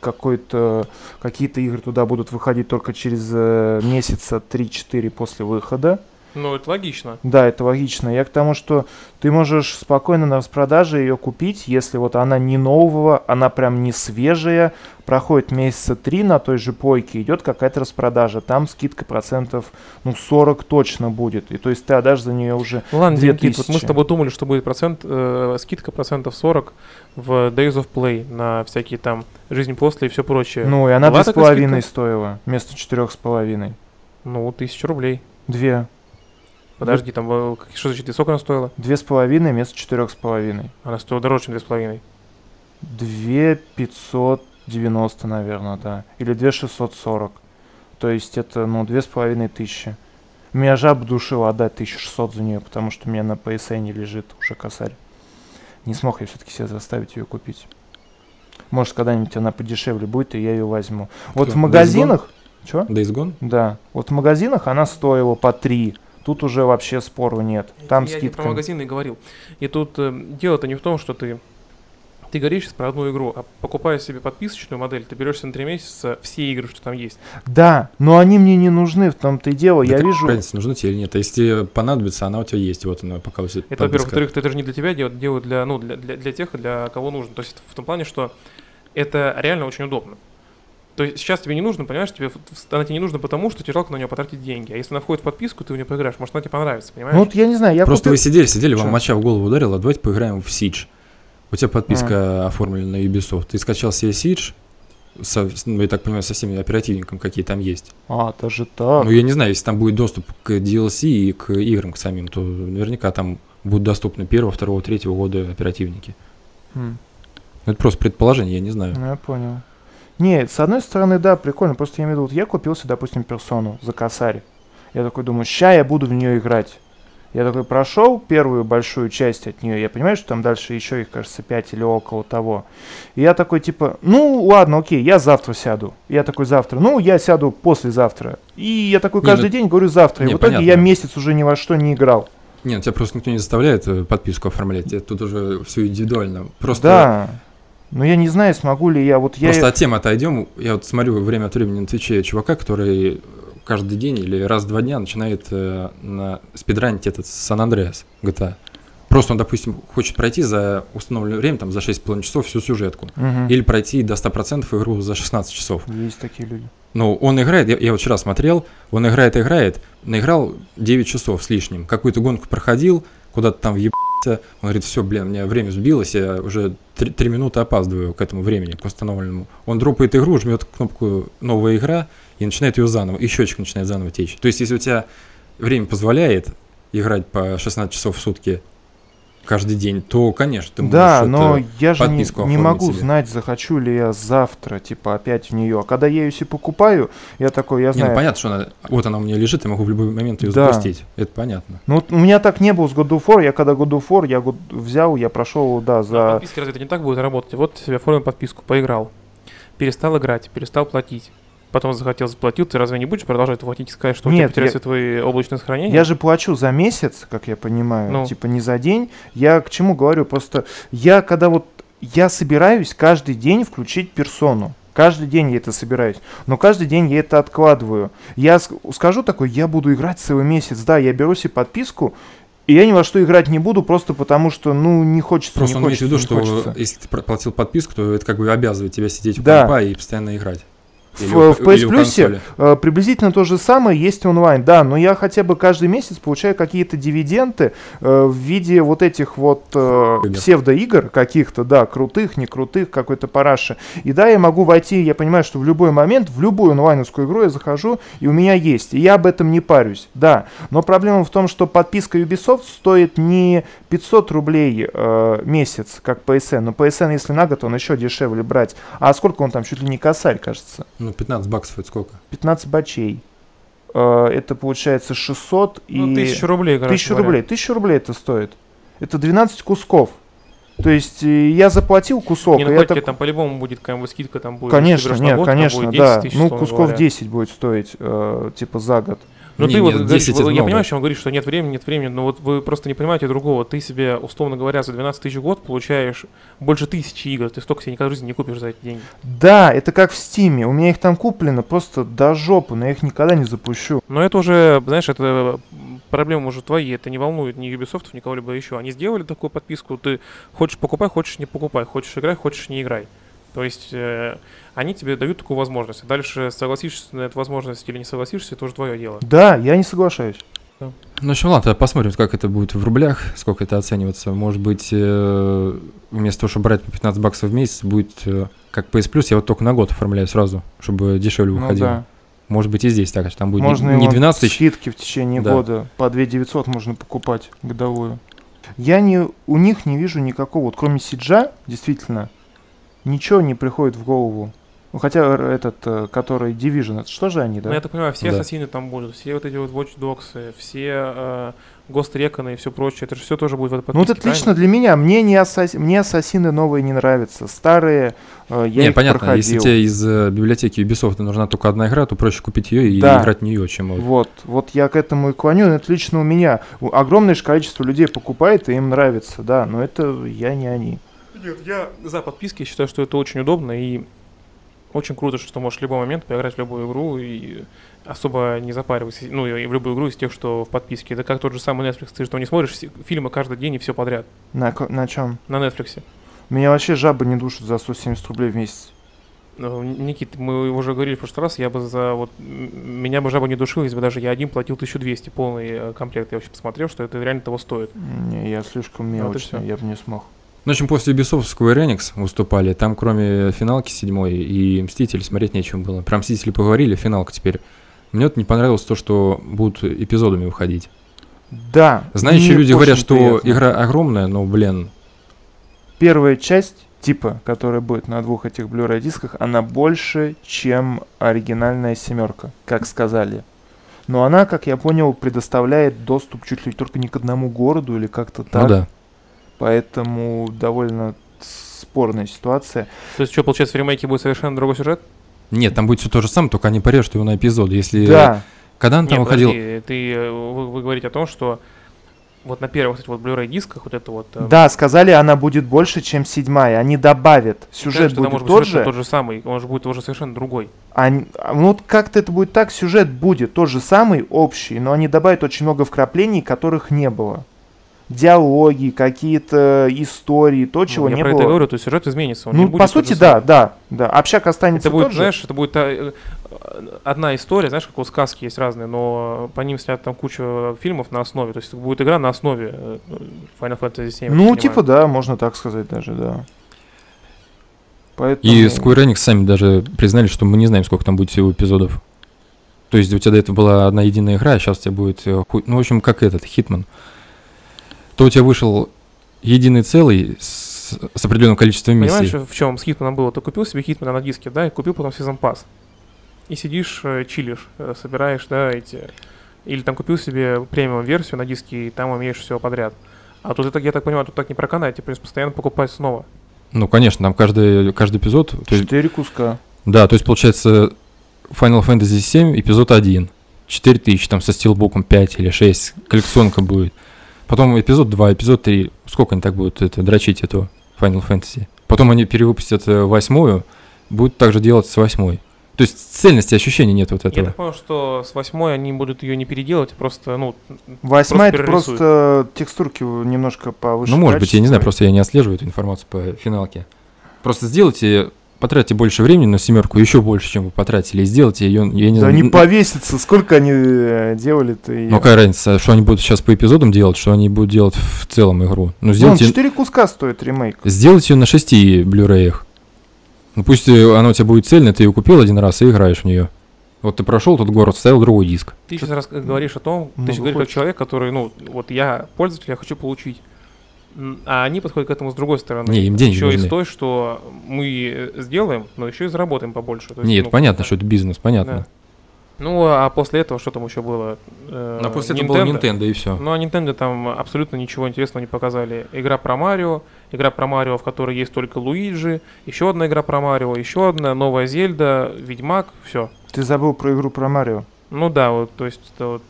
Какой-то, какие-то игры туда будут выходить только через э, месяца 3-4 после выхода. Ну, это логично. Да, это логично. Я к тому, что ты можешь спокойно на распродаже ее купить, если вот она не нового, она прям не свежая, проходит месяца три на той же плойке, идет какая-то распродажа, там скидка процентов, ну, 40 точно будет. И то есть ты отдашь за нее уже... Ну ладно, Две Никит, вот мы с тобой думали, что будет процент, э, скидка процентов 40 в Days of Play на всякие там жизнь после и все прочее. Ну, и она Была две с такая половиной скидка? стоила, вместо четырех с половиной. Ну, тысячу рублей. Две. Подожди, там э, что значит, сколько она стоила? Две с половиной вместо четырех с половиной. Она стоила дороже, чем две с половиной. Две пятьсот девяносто, наверное, да. Или две шестьсот сорок. То есть это, ну, две с половиной тысячи. Меня жаба душила отдать 1600 за нее, потому что у меня на PSN лежит уже косарь. Не смог я все-таки себя заставить ее купить. Может, когда-нибудь она подешевле будет, и я ее возьму. Вот Что, в магазинах... Чего? Days Gone? Да. Вот в магазинах она стоила по 3. Тут уже вообще спору нет. Там я не скидка. про магазины и говорил. И тут э, дело-то не в том, что ты ты говоришь сейчас про одну игру, а покупая себе подписочную модель, ты берешь себе на 3 месяца все игры, что там есть. Да, но они мне не нужны, в том-то и дело. Да я вижу... разница, нужна тебе или нет. А если тебе понадобится, она у тебя есть. Вот она пока у тебя Это, во-первых. Во-вторых, это же не для тебя делают, делают для, ну, для, для, для тех, для кого нужно. То есть в том плане, что это реально очень удобно. То есть сейчас тебе не нужно, понимаешь, тебе она тебе не нужна потому, что тебе жалко на нее потратить деньги. А если она входит в подписку, ты в нее поиграешь, может, она тебе понравится, понимаешь? Ну вот я не знаю, я Просто купил- вы сидели, сидели, вам моча в голову ударила, давайте поиграем в Siege. У тебя подписка оформлена на Ubisoft. Ты скачал себе Siege, со, ну, я так понимаю, со всеми оперативниками, какие там есть. А, даже так. Ну, я не знаю, если там будет доступ к DLC и к играм к самим, то наверняка там будут доступны первого, второго, третьего года оперативники. Хм, Ну, Это просто предположение, я не знаю. ну, я понял. Не, с одной стороны, да, прикольно. Просто я имею в виду, вот я купил себе, допустим, персону за косарь. Я такой думаю, ща я буду в нее играть. Я такой прошел первую большую часть от нее. Я понимаю, что там дальше еще их, кажется, 5 или около того. И я такой, типа, ну ладно, окей, я завтра сяду. Я такой завтра. Ну, я сяду послезавтра. И я такой Не, каждый ну- день говорю завтра. И не, в итоге я понятно. месяц уже ни во что не играл. Нет, тебя просто никто не заставляет э, подписку оформлять. Это тут уже все индивидуально. Просто, Да. Но я не знаю, смогу ли я. Вот я. просто от темы отойдем. Я вот смотрю время от времени на Твиче чувака, который каждый день или раз в два дня начинает э, на спидранить этот Сан Андреас GTA. Просто он, допустим, хочет пройти за установленное время, там, за 6,5 часов всю сюжетку. Мгм. Или пройти до 100% игру за 16 часов. Есть такие люди. Ну, он играет, я, я вот вчера смотрел, он играет, играет, наиграл 9 часов с лишним. Какую-то гонку проходил, куда-то там въебался. Он говорит, все, блин, у меня время сбилось, я уже 3, минуты опаздываю к этому времени, к установленному. Он дропает игру, жмет кнопку «Новая игра» и начинает ее заново, и счетчик начинает заново течь. То есть, если у тебя время позволяет играть по 16 часов в сутки каждый день, то, конечно, ты можешь Да, это- но я же не, не могу себе. знать, захочу ли я завтра, типа, опять в нее. А когда я ее себе покупаю, я такой, я Не, знаю. ну понятно, что она, вот она у меня лежит, я могу в любой момент ее Да. запустить. Это понятно. Ну, вот у меня так не было с God of War. Я когда God of War, я God- взял, я прошел, да, А за... подписки разве это не так будет работать? Вот себе оформил подписку, поиграл. Перестал играть, перестал платить. Потом захотел, заплатил, ты разве не будешь продолжать платить и сказать, что у тебя Нет, потеряются твои облачные сохранения? Я же плачу за месяц, как я понимаю, Ну. типа не за день. Я к чему говорю? Просто я когда вот я собираюсь каждый день включить персону. Каждый день я это собираюсь. Но каждый день я это откладываю. Я скажу такой, я буду играть целый месяц. Да, я беру себе подписку, и я ни во что играть не буду, просто потому что, ну, не хочется, Просто не хочется, в виду, что хочется. если ты платил подписку, то это как бы обязывает тебя сидеть у Да. компа и постоянно играть. Или В, в PS Plus э, приблизительно то же самое есть онлайн, да, но я хотя бы каждый месяц получаю какие-то дивиденды э, в виде вот этих вот э, Игр. псевдоигр каких-то, да, крутых, не крутых, какой-то параши. И да, я могу войти, я понимаю, что в любой момент, в любую онлайновскую игру я захожу, и у меня есть, и я об этом не парюсь, да. Но проблема в том, что подписка Ubisoft стоит не 500 рублей э, месяц, как PSN, но PSN, если на год, он еще дешевле брать. А сколько он там, чуть ли не косарь, кажется? Ну, 15 баксов это сколько? 15 бачей. Э, Это получается 600 и... Ну, тысячу рублей, короче 1000 говоря. рублей. 1000 рублей это стоит. Это 12 кусков. То есть э, я заплатил кусок, Не, ну так- там по-любому будет какая-нибудь скидка, там будет. Конечно, нет, год, конечно, будет 10 да. тысяч, ну, кусков говоря. 10 будет стоить, э, типа, за год. Ну ты вот говоришь, 10 вы- это я много. понимаю, что он говорит, что нет времени, нет времени, но вот вы просто не понимаете другого. Ты себе, условно говоря, за 12 тысяч в год получаешь больше тысячи игр. Ты столько себе никогда в жизни не купишь за эти деньги. Да, это как в Стиме. У меня их там куплено просто до жопы, но я их никогда не запущу. Но это уже, знаешь, это м, проблемы уже твои, это не волнует ни Ubisoft, ни кого-либо еще. Они сделали такую подписку, ты хочешь покупай, хочешь не покупай, хочешь играй, хочешь не играй. То есть э, они тебе дают такую возможность. А Дальше согласишься на эту возможность или не согласишься, это уже твое дело. Да, я не соглашаюсь. Ну, в общем, ладно, тогда посмотрим, как это будет в рублях, сколько это оцениваться. Может быть, э, вместо того, чтобы брать по 15 баксов в месяц, будет э, как PS Plus, я вот только на год оформляю сразу, чтобы дешевле Ну выходило. да. Может быть, и здесь так, что там будет не- Можно не, его 12 тысяч. скидки в течение Да. года. По 2 900 можно покупать годовую. Я не, у них не вижу никакого, вот кроме Сиджа, действительно, ничего не приходит в голову. Ну, хотя этот, э, который Division, это что же они, да? Ну, я так понимаю, все Да. ассасины там будут, все вот эти вот Watch Dogs, э, все э, Ghost Recon и все прочее, это же все тоже будет в этой ну, подписке, это лично для меня. Мне, не ассас... мне ассасины новые не нравятся. Старые э, я Не, их понятно, проходил. если тебе из э, библиотеки Ubisoft нужна только одна игра, то проще купить ее и Да. играть в нее, чем вот. Вот, вот я к этому и клоню, но это лично у меня. Огромное же количество людей покупает, и им нравится, да, но это я не они. Нет, я за подписки я считаю, что это очень удобно и очень круто, что ты можешь в любой момент поиграть в любую игру и особо не запариваться, ну, и в любую игру из тех, что в подписке. Это как тот же самый Netflix, ты что не смотришь фильмы каждый день и все подряд На, на чем? на Netflix. Меня вообще жаба не душит за 170 рублей в месяц. Ну, Никит, мы уже говорили в прошлый раз, я бы за вот меня бы жаба не душила, если бы даже я один платил 1200 полный э, комплект. Я вообще посмотрел, что это реально того стоит. Не, я слишком Вот мелочный, всё. я бы не смог. Ну, в общем, после Ubisoft Square Enix выступали, там кроме финалки седьмой и Мстителей смотреть нечем было. Про Мстители поговорили, финалка теперь. Мне вот не понравилось то, что будут эпизодами выходить. Да. Знающие люди говорят, очень что приятно. игра огромная, но, блин, Первая часть, типа, которая будет на двух этих Blu-ray дисках, она больше, чем оригинальная семерка, как сказали. Но она, как я понял, предоставляет доступ чуть ли только не к одному городу или как-то так. ну да. Поэтому довольно спорная ситуация. То есть, что, получается, в ремейке будет совершенно другой сюжет? Нет, там будет все то же самое, только они порежут его на эпизоды. Если Да, когда он там Нет, выходил, подожди, ты, э, вы, вы говорите о том, что вот на первых, кстати, вот Blu-ray дисках вот это вот... э, да, сказали, она будет больше, чем седьмая. Они добавят. Сюжет там будет может тот же. тот же самый, он же будет уже совершенно другой. Они- а, ну вот как-то это будет так, сюжет будет тот же самый, общий, но они добавят очень много вкраплений, которых не было. Диалоги, какие-то истории, то, чего Ну, я не про было. это говорю, то есть сюжет изменится. Он не ну, будет по сути, да, да, да. Общак останется Это будет, тот же. знаешь, это будет э, э, одна история, знаешь, как у сказки есть разные, но по ним снят там куча фильмов на основе. То есть это будет игра на основе э, Final Fantasy VII. я ну, типа, да, можно так сказать даже, да. Поэтому... и Square Enix сами даже признали, что мы не знаем, сколько там будет всего эпизодов. То есть у тебя до этого была одна единая игра, а сейчас у тебя будет, э, ну, в общем, как этот, Хитман. То у тебя вышел единый целый с, с определенным количеством миссий. Понимаешь, в чем с Хитманом было? Ты купил себе Хитмана на диске, да, и купил потом сезон пас. И сидишь, э, чилишь, э, собираешь, да, эти... Или там купил себе премиум версию на диске, и там имеешь все подряд. А тут, это, я так понимаю, тут так не проканает, тебе придется постоянно покупать снова. Ну, конечно, там каждый, каждый эпизод. Есть, Четыре куска. да, то есть получается Final Fantasy 7, эпизод 1. 4000, там со стилбуком 5 или 6, коллекционка будет. Потом эпизод 2, эпизод 3. Сколько они так будут это, дрочить этого Final Fantasy? Потом они перевыпустят э, восьмую, будут также делать с восьмой. То есть цельности ощущения нет вот Я этого. так понял, что с восьмой они будут ее не переделать, а просто, ну, Восьмая это перерисуют. просто текстурки немножко повыше. Ну, может быть, я не знаю, просто я не отслеживаю эту информацию по финалке. Просто сделайте, потратьте больше времени на семерку, еще больше, чем вы потратили, и сделайте ее, я не Да н- повесится, сколько они э, делали-то. Ну, какая разница, что они будут сейчас по эпизодам делать, что они будут делать в целом игру. Ну, Вон, сделайте, 4 куска стоит ремейк. сделайте ее на шести Blu-ray. Ну, пусть э, она у тебя будет цельная, ты ее купил один раз и играешь в нее. Вот ты прошел тот город, вставил другой диск. ты сейчас раз говоришь о том, ты сейчас говоришь как хочешь. человек, который, ну, вот я пользователь, я хочу получить. А они подходят к этому с другой стороны. Не, им деньги Еще и нужны. с той, что мы сделаем, но еще и заработаем побольше. То есть, Не, ну, понятно, как-то- что это бизнес, понятно. Да. Ну, а после этого что там еще было? Э, А после этого было Nintendo и все. Ну, а Nintendo там абсолютно ничего интересного не показали. Игра про Марио, игра про Марио, в которой есть только Луиджи, еще одна игра про Марио, еще одна, новая Зельда, Ведьмак, все. Ты забыл про игру про Марио. Ну да, вот, то есть это вот...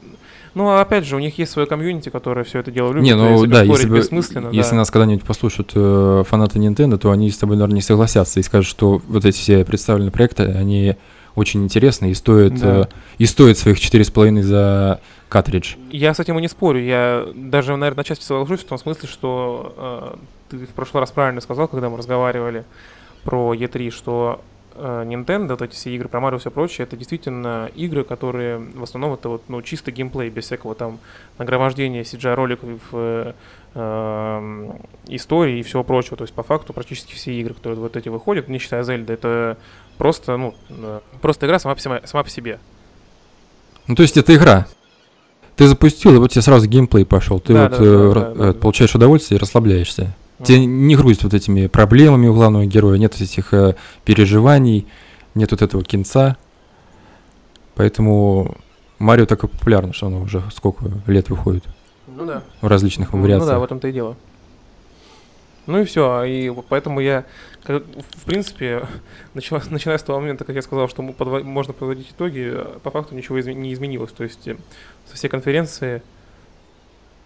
Ну, а опять же, у них есть свое комьюнити, которое все это дело любит. Не, ну да, если, бы, бессмысленно, если да. нас когда-нибудь послушают э, фанаты Nintendo, то они с тобой, наверное, не согласятся и скажут, что вот эти все представленные проекты, они очень интересны и стоят, Да. э, и стоят своих 4,5 за картридж. Я с этим и не спорю. Я даже, наверное, на части соглашусь в том смысле, что э, ты в прошлый раз правильно сказал, когда мы разговаривали про E3, что Nintendo, вот эти все игры про Марио и все прочее, это действительно игры, которые в основном это вот, ну, чисто геймплей, без всякого там нагромождения CGI-роликов, э, эм, истории и всего прочего. То есть, по факту, практически все игры, которые вот эти выходят, не считая Зельда, это просто, ну, э, просто игра сама по себе. Сама по себе. Ну, то есть это игра. Ты запустил, и вот тебе сразу геймплей пошел. Ты Да, вот да, э, да, ра- да, э, да. получаешь удовольствие и расслабляешься. Тебе не грузит вот этими проблемами у главного героя, нет этих э, переживаний, нет вот этого кинца. Поэтому Марио так и популярно, что оно уже сколько лет выходит Ну да. в различных Ну вариациях. да, в этом-то и дело. Ну и все, и поэтому я, в принципе, [LAUGHS] начала- начиная с того момента, как я сказал, что подво- можно подводить итоги, по факту ничего изме- не изменилось. То есть э, со всей конференции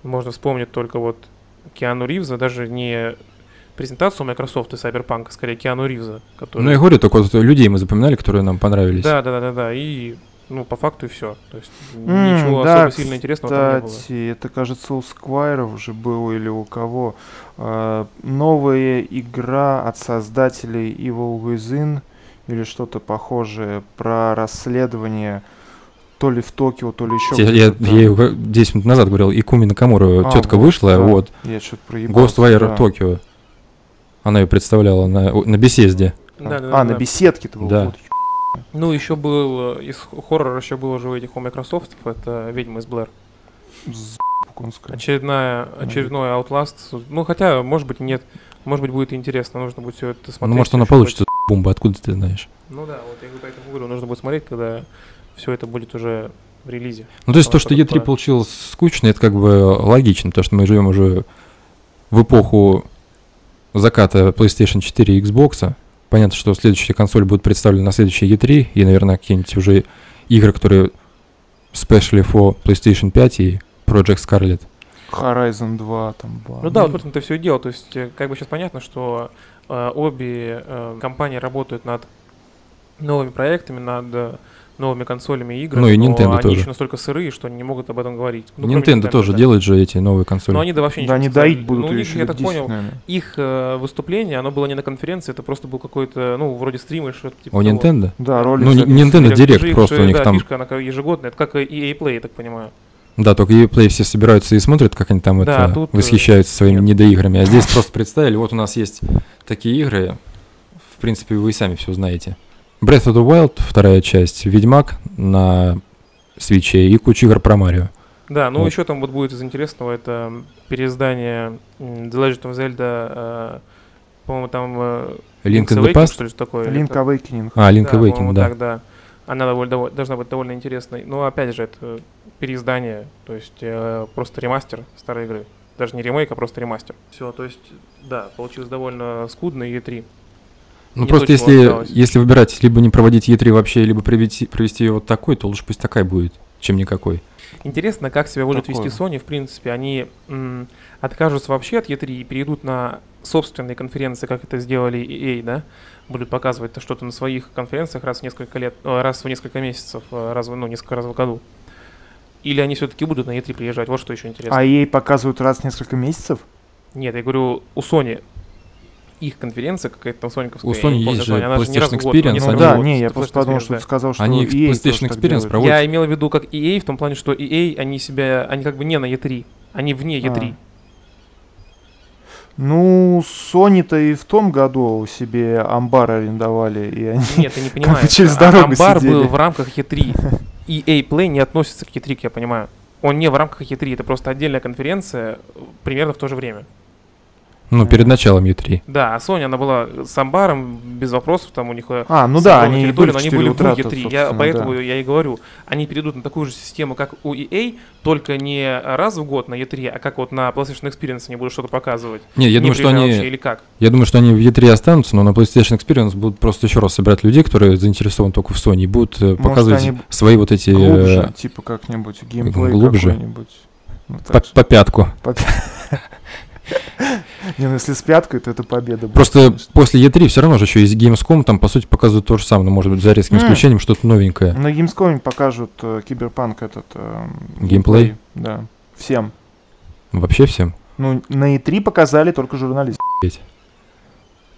можно вспомнить только вот Киану Ривза, даже не презентацию Microsoft и Cyberpunk, а скорее Киану Ривза, который... Ну, я говорю, только вот людей мы запоминали, которые нам понравились. Да, да, да, да, да, и ну, по факту и все. То есть М, ничего да, особо сильно интересного там не было. Кстати, это, кажется, у Сквайров уже было или у кого. А, новая игра от создателей Evil Within или что-то похожее про расследование то ли в Токио, то ли еще Я, я, я её га- 10 минут назад говорил, Икуми Накамура, А, тетка вот, вышла, да. вот, Я что-то проебался. Ghostwire да. Токио. Она ее представляла на, на беседе. Да, да, а, да, на да. беседке-то был. Да. вот, Ну, еще был из хоррора еще было же у этих у Microsoft, это Ведьма из Блэр. Очередная, очередной Outlast. Ну, хотя, может быть, нет. Может быть, будет интересно, нужно будет все это смотреть. Ну, может, она получится бомба, откуда ты знаешь? Ну да, вот я поэтому говорю, нужно будет смотреть, когда все это будет уже в релизе. Ну, то есть то, что что E3 такое- получилось скучно, это как бы логично, потому что мы живем уже в эпоху заката PlayStation 4 и Xbox. Понятно, что следующие консоли будут представлены на следующей E3, и, наверное, какие-нибудь уже игры, которые specially for PlayStation 5 и Project Scarlet. Horizon 2 там была. Ну да, вот в этом-то все и дело. То есть, э, как бы сейчас понятно, что э, обе э, компании работают над новыми проектами, над э, новыми консолями и играми. Ну и но Nintendo они тоже. еще настолько сырые, что они не могут об этом говорить. Ну, кроме Nintendo, тоже да. делает же эти новые консоли. Но они да вообще ничего Да, не они доить будут Ну, еще я так 10, понял, наверное. их э, выступление, оно было не на конференции, это просто был какой-то, ну, вроде стрим или что-то типа У того. Nintendo? Да, ролик Ну. Nintendo Direct просто у них да, там. фишка, она как ежегодная, это как и EA Play, я так понимаю. Да, только EA все собираются и смотрят, как они там Да, это тут, э, восхищаются своими нет. недоиграми. А здесь просто представили, вот у нас есть такие игры, в принципе, вы и сами все знаете. Breath of the Wild, вторая часть, Ведьмак на свече и куча игр про Марио. Да, ну Вот. еще там вот будет из интересного, это переиздание The Legend of Zelda, э, по-моему, там э, Link in the Past? что ли, такое? или Link? Awakening. А, Link Да, Awakening, да. так, да. Она довольно, дово- должна быть довольно интересной. Но опять же, это переиздание, то есть э, просто ремастер старой игры. Даже не ремейк, а просто ремастер. Все, то есть, да, получилось довольно скудно и E3. Ну не просто если, если выбирать либо не проводить E3 вообще, либо провести, провести ее вот такой, то лучше пусть такая будет. чем никакой. Интересно, как себя Такое. вести Sony. В принципе, они м, откажутся вообще от E3 и перейдут на собственные конференции, как это сделали EA, да? Будут показывать то что-то на своих конференциях раз в несколько лет, э, раз в несколько месяцев, э, раз в, ну, несколько раз в году. Или они все-таки будут на E3 приезжать, вот что еще интересно. А ей показывают раз в несколько месяцев? Нет, я говорю, у Sony их конференция какая-то там соньковская. У я Sony не есть же не в PlayStation год, Experience, Ну они- да, год, не, я просто подумал, что да. ты сказал, что Они EA PlayStation Experience проводят. Я имел в виду как EA в том плане, что EA, они себя, они как бы не на E3, они вне E3. А. Ну, Sony-то и в том году себе амбар арендовали, и они... Нет, ты не [LAUGHS] понимаешь. через А- дорогу Амбар сидели. был в рамках E3. EA Play не относится к E3, как я понимаю. Он не в рамках E3, это просто отдельная конференция, примерно в то же время. Ну, перед началом E3. Да, а Sony, она была с амбаром, без вопросов, там у них э, А, ну да, они территорию, были но они 4 были в утра, E3. тут, Я, собственно, поэтому да. я и говорю, они перейдут на такую же систему, как у EA, только не раз в год на E3, а как вот на PlayStation Experience они будут что-то показывать. Не, я Не думаю, что они... вообще, или как? Я думаю, что они в E3 останутся, но на PlayStation Experience будут просто еще раз собирать людей, которые заинтересованы только в Sony, и будут э, показывать они свои вот эти... э, Глубже, типа как-нибудь, геймплей глубже? какой-нибудь. Ну, по, по пятку. [LAUGHS] [LAUGHS] Не, ну если с пяткой, то это победа. будет, Просто конечно. после E3 все равно же еще есть Gamescom, там, по сути, показывают то же самое, но, может быть, за редким М. исключением что-то новенькое. На Gamescom покажут э, Киберпанк этот... э, Геймплей? Да, всем. Вообще всем. Ну, на E3 показали только журналисты.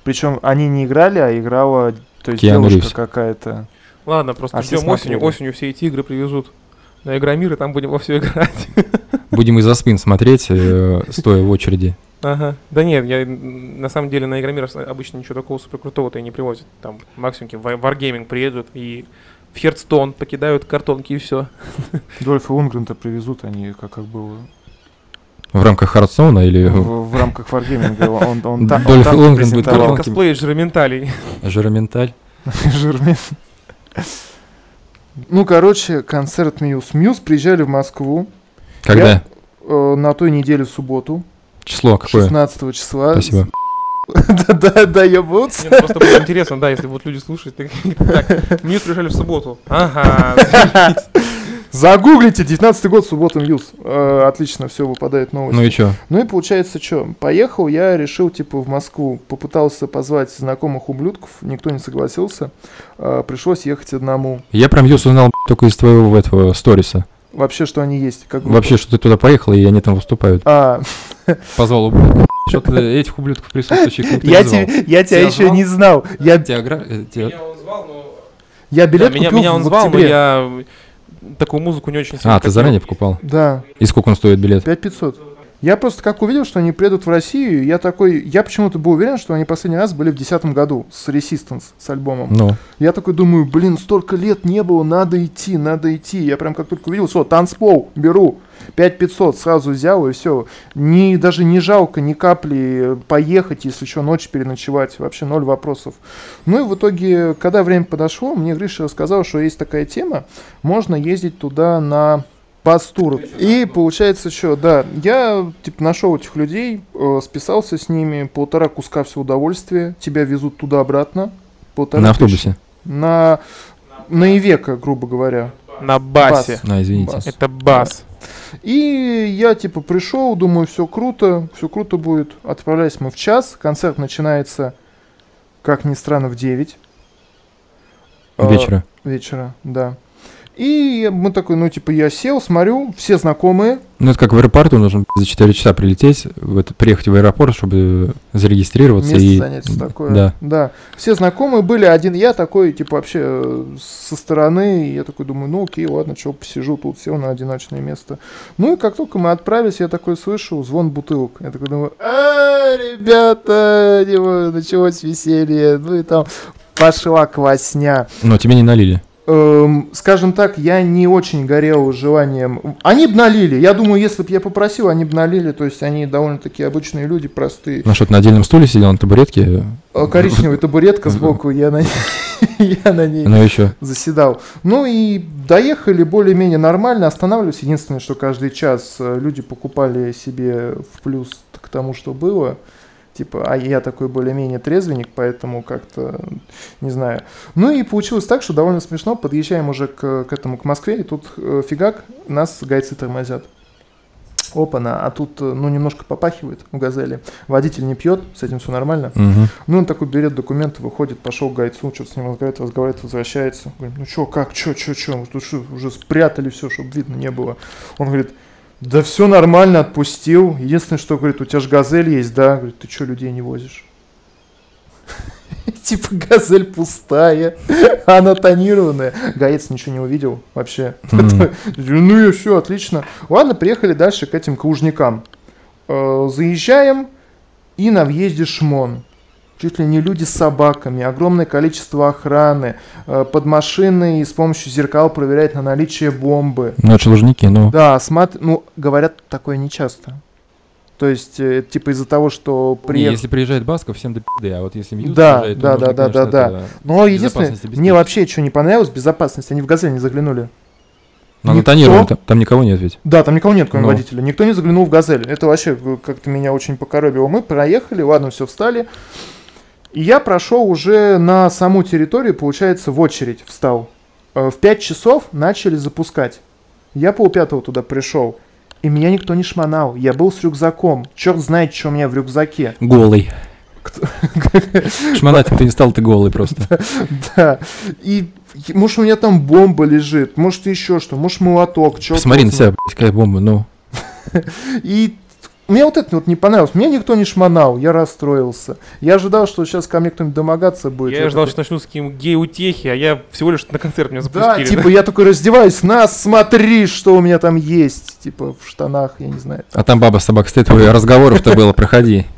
Причем они не играли, а играла, то есть Киану девушка какая-то. Ладно, просто А ждем осенью, осенью все эти игры привезут на Игромир, и там будем во все играть. [LAUGHS] Будем из-за спин смотреть, э, стоя в очереди. Ага. Да нет, я на самом деле на Игромир обычно ничего такого супер крутого-то и не привозят. Там максимум в Wargaming приедут и в Хердстон покидают картонки и все. [LAUGHS] Дольфа Лунгрента привезут, они как, как было В рамках Хардстоуна или в, в рамках Wargaming. Он, он, та- он Дольф там Лунгрен будет. Косплей жироменталей. Жироменталь? [LAUGHS] Жирмен. Ну, короче, концерт Мьюз. Мьюз приезжали в Москву Когда? э, на той неделе в субботу, Число какое? 16 числа. Спасибо. [LAUGHS] Да, да, ебутся. Нет, ну просто было интересно, да, если будут люди слушать. Так, [LAUGHS] так, Мьюз приезжали в субботу. Ага. [LAUGHS] Загуглите, 19 год, суббота Мьюз. Э, Отлично, все, выпадает новость. Ну и что? Ну и получается, что, поехал я, решил, типа, в Москву, попытался позвать знакомых ублюдков, никто не согласился, Э, пришлось ехать одному. Я прям Юс узнал только из твоего этого сториса. Вообще, что они есть, как группа. Вообще, что ты туда поехал, и они там выступают. А, [LAUGHS] Позвал ублюдков. Что-то этих ублюдков присутствующих никто я, не звал. те- я тебя Тебя еще звал? не знал. Я, Тебя гра- э, тебя- он звал, но... я билет меня, купил меня он в звал, но я такую музыку не очень сильно А, ты заранее покупал? Да, И сколько он стоит билет? 5500. Я просто как увидел, что они приедут в Россию, я такой, я почему-то был уверен, что они последний раз были в 2010 году с Resistance, с альбомом. Ну, Я такой думаю, блин, столько лет не было, надо идти, надо идти. Я прям как только увидел, все, танцпол, беру. 5500 сразу взял и все. Не, даже не жалко ни капли поехать, если что, ночь переночевать. Вообще ноль вопросов. Ну и в итоге, когда время подошло, мне Гриша рассказал, что есть такая тема. Можно ездить туда на пастур. И получается, что, да, я типа нашел этих людей, э, списался с ними, полтора куска все удовольствия, тебя везут туда-обратно. Полтора на автобусе. На, на Ивека, грубо говоря. На басе. А, извините. Бас. Это бас. И я типа пришел, думаю, все круто, все круто будет. Отправляемся мы в час. Концерт начинается, как ни странно, в 9 э, Вечера. вечера, да. И мы такой, ну, типа, я сел, смотрю, все знакомые. Ну, это как в аэропорту, нужно за 4 часа прилететь, в это, приехать в аэропорт, чтобы зарегистрироваться Место и... занятия такое. Да. Да. Все знакомые были, один я такой, типа, вообще э, со стороны. И я такой думаю, ну окей, ладно, что, посижу тут, сел на одиночное место. Ну и как только мы отправились, я такой слышу звон бутылок. Я такой думаю, а, ребята, началось веселье. Ну и там пошла квасня. Но тебе не налили. Эм, скажем так, я не очень горел желанием. Они б налили. Я думаю, если бы я попросил, они бы налили. То есть они довольно-таки обычные люди, простые. Ну что, ты на отдельном стуле сидел на табуретке? Э, Коричневая табуретка сбоку, я на, [LAUGHS] я на ней Ну еще. заседал. Ну и доехали более-менее нормально, останавливались. Единственное, что каждый час э, люди покупали себе в плюс к тому, что было. Типа, а я такой более-менее трезвенник, поэтому как-то, не знаю. Ну и получилось так, что довольно смешно. Подъезжаем уже к, к этому, к Москве, и тут э, фигак, нас гайцы тормозят. Опа-на, а тут, э, ну, немножко попахивает в «Газели». Водитель не пьет, с этим все нормально. Мгм. Ну, он такой берет документы, выходит, пошел к гайцу, что-то с ним разговаривает, разговаривает, возвращается. Говорит, ну что, как, что, что, что, тут что, уже спрятали все, чтобы видно не было. Он говорит, да все нормально, отпустил. Единственное, что, говорит, у тебя же газель есть, да? Говорит, ты что, людей не возишь? [LAUGHS] Типа газель пустая, [LAUGHS] она тонированная. Гаец ничего не увидел вообще. [LAUGHS] Ну и все, отлично. Ладно, приехали дальше к этим клужникам. Э, Заезжаем, и на въезде шмон. Чуть ли не люди с собаками, огромное количество охраны, э, под машиной с помощью зеркал проверяют на наличие бомбы. Ну, это Лужники, ну. Да, смат... ну, говорят такое нечасто. То есть, э, типа из-за того, что приехал... если приезжает Басков, всем до пизды, а вот если Мьюз Да, приезжает, то да, можно, да, да, конечно, да, это- Но единственное, мне вообще что не понравилось, безопасность. Они в газель не заглянули. Ну, на никто- тонированном, там, там никого нет ведь. Да, там никого нет, кроме Ну. водителя. Никто не заглянул в газель. Это вообще э, как-то меня очень покоробило. Мы проехали, ладно, все, встали. И я прошел уже на саму территорию, получается, в очередь встал. Э, В 5 часов начали запускать. Я полпятого туда пришел. И меня никто не шмонал. Я был с рюкзаком. Черт знает, что у меня в рюкзаке. Голый. [LAUGHS] Шмонать ты не стал, ты голый просто. Да. И и, может у меня там бомба лежит, может еще что, может молоток, Посмотри на себя, какая бомба, ну. [LAUGHS] И мне вот это вот не понравилось. Мне никто не шмонал, я расстроился. Я ожидал, что сейчас ко мне кто-нибудь домогаться будет. Я ждал, такой, что начну с каким гей-утехи, а я всего лишь на концерт меня Да, запустили. типа я такой раздеваюсь, на, смотри, что у меня там есть. Типа в штанах, я не знаю. А там баба с собакой стоит, разговоров-то было, проходи. [LAUGHS]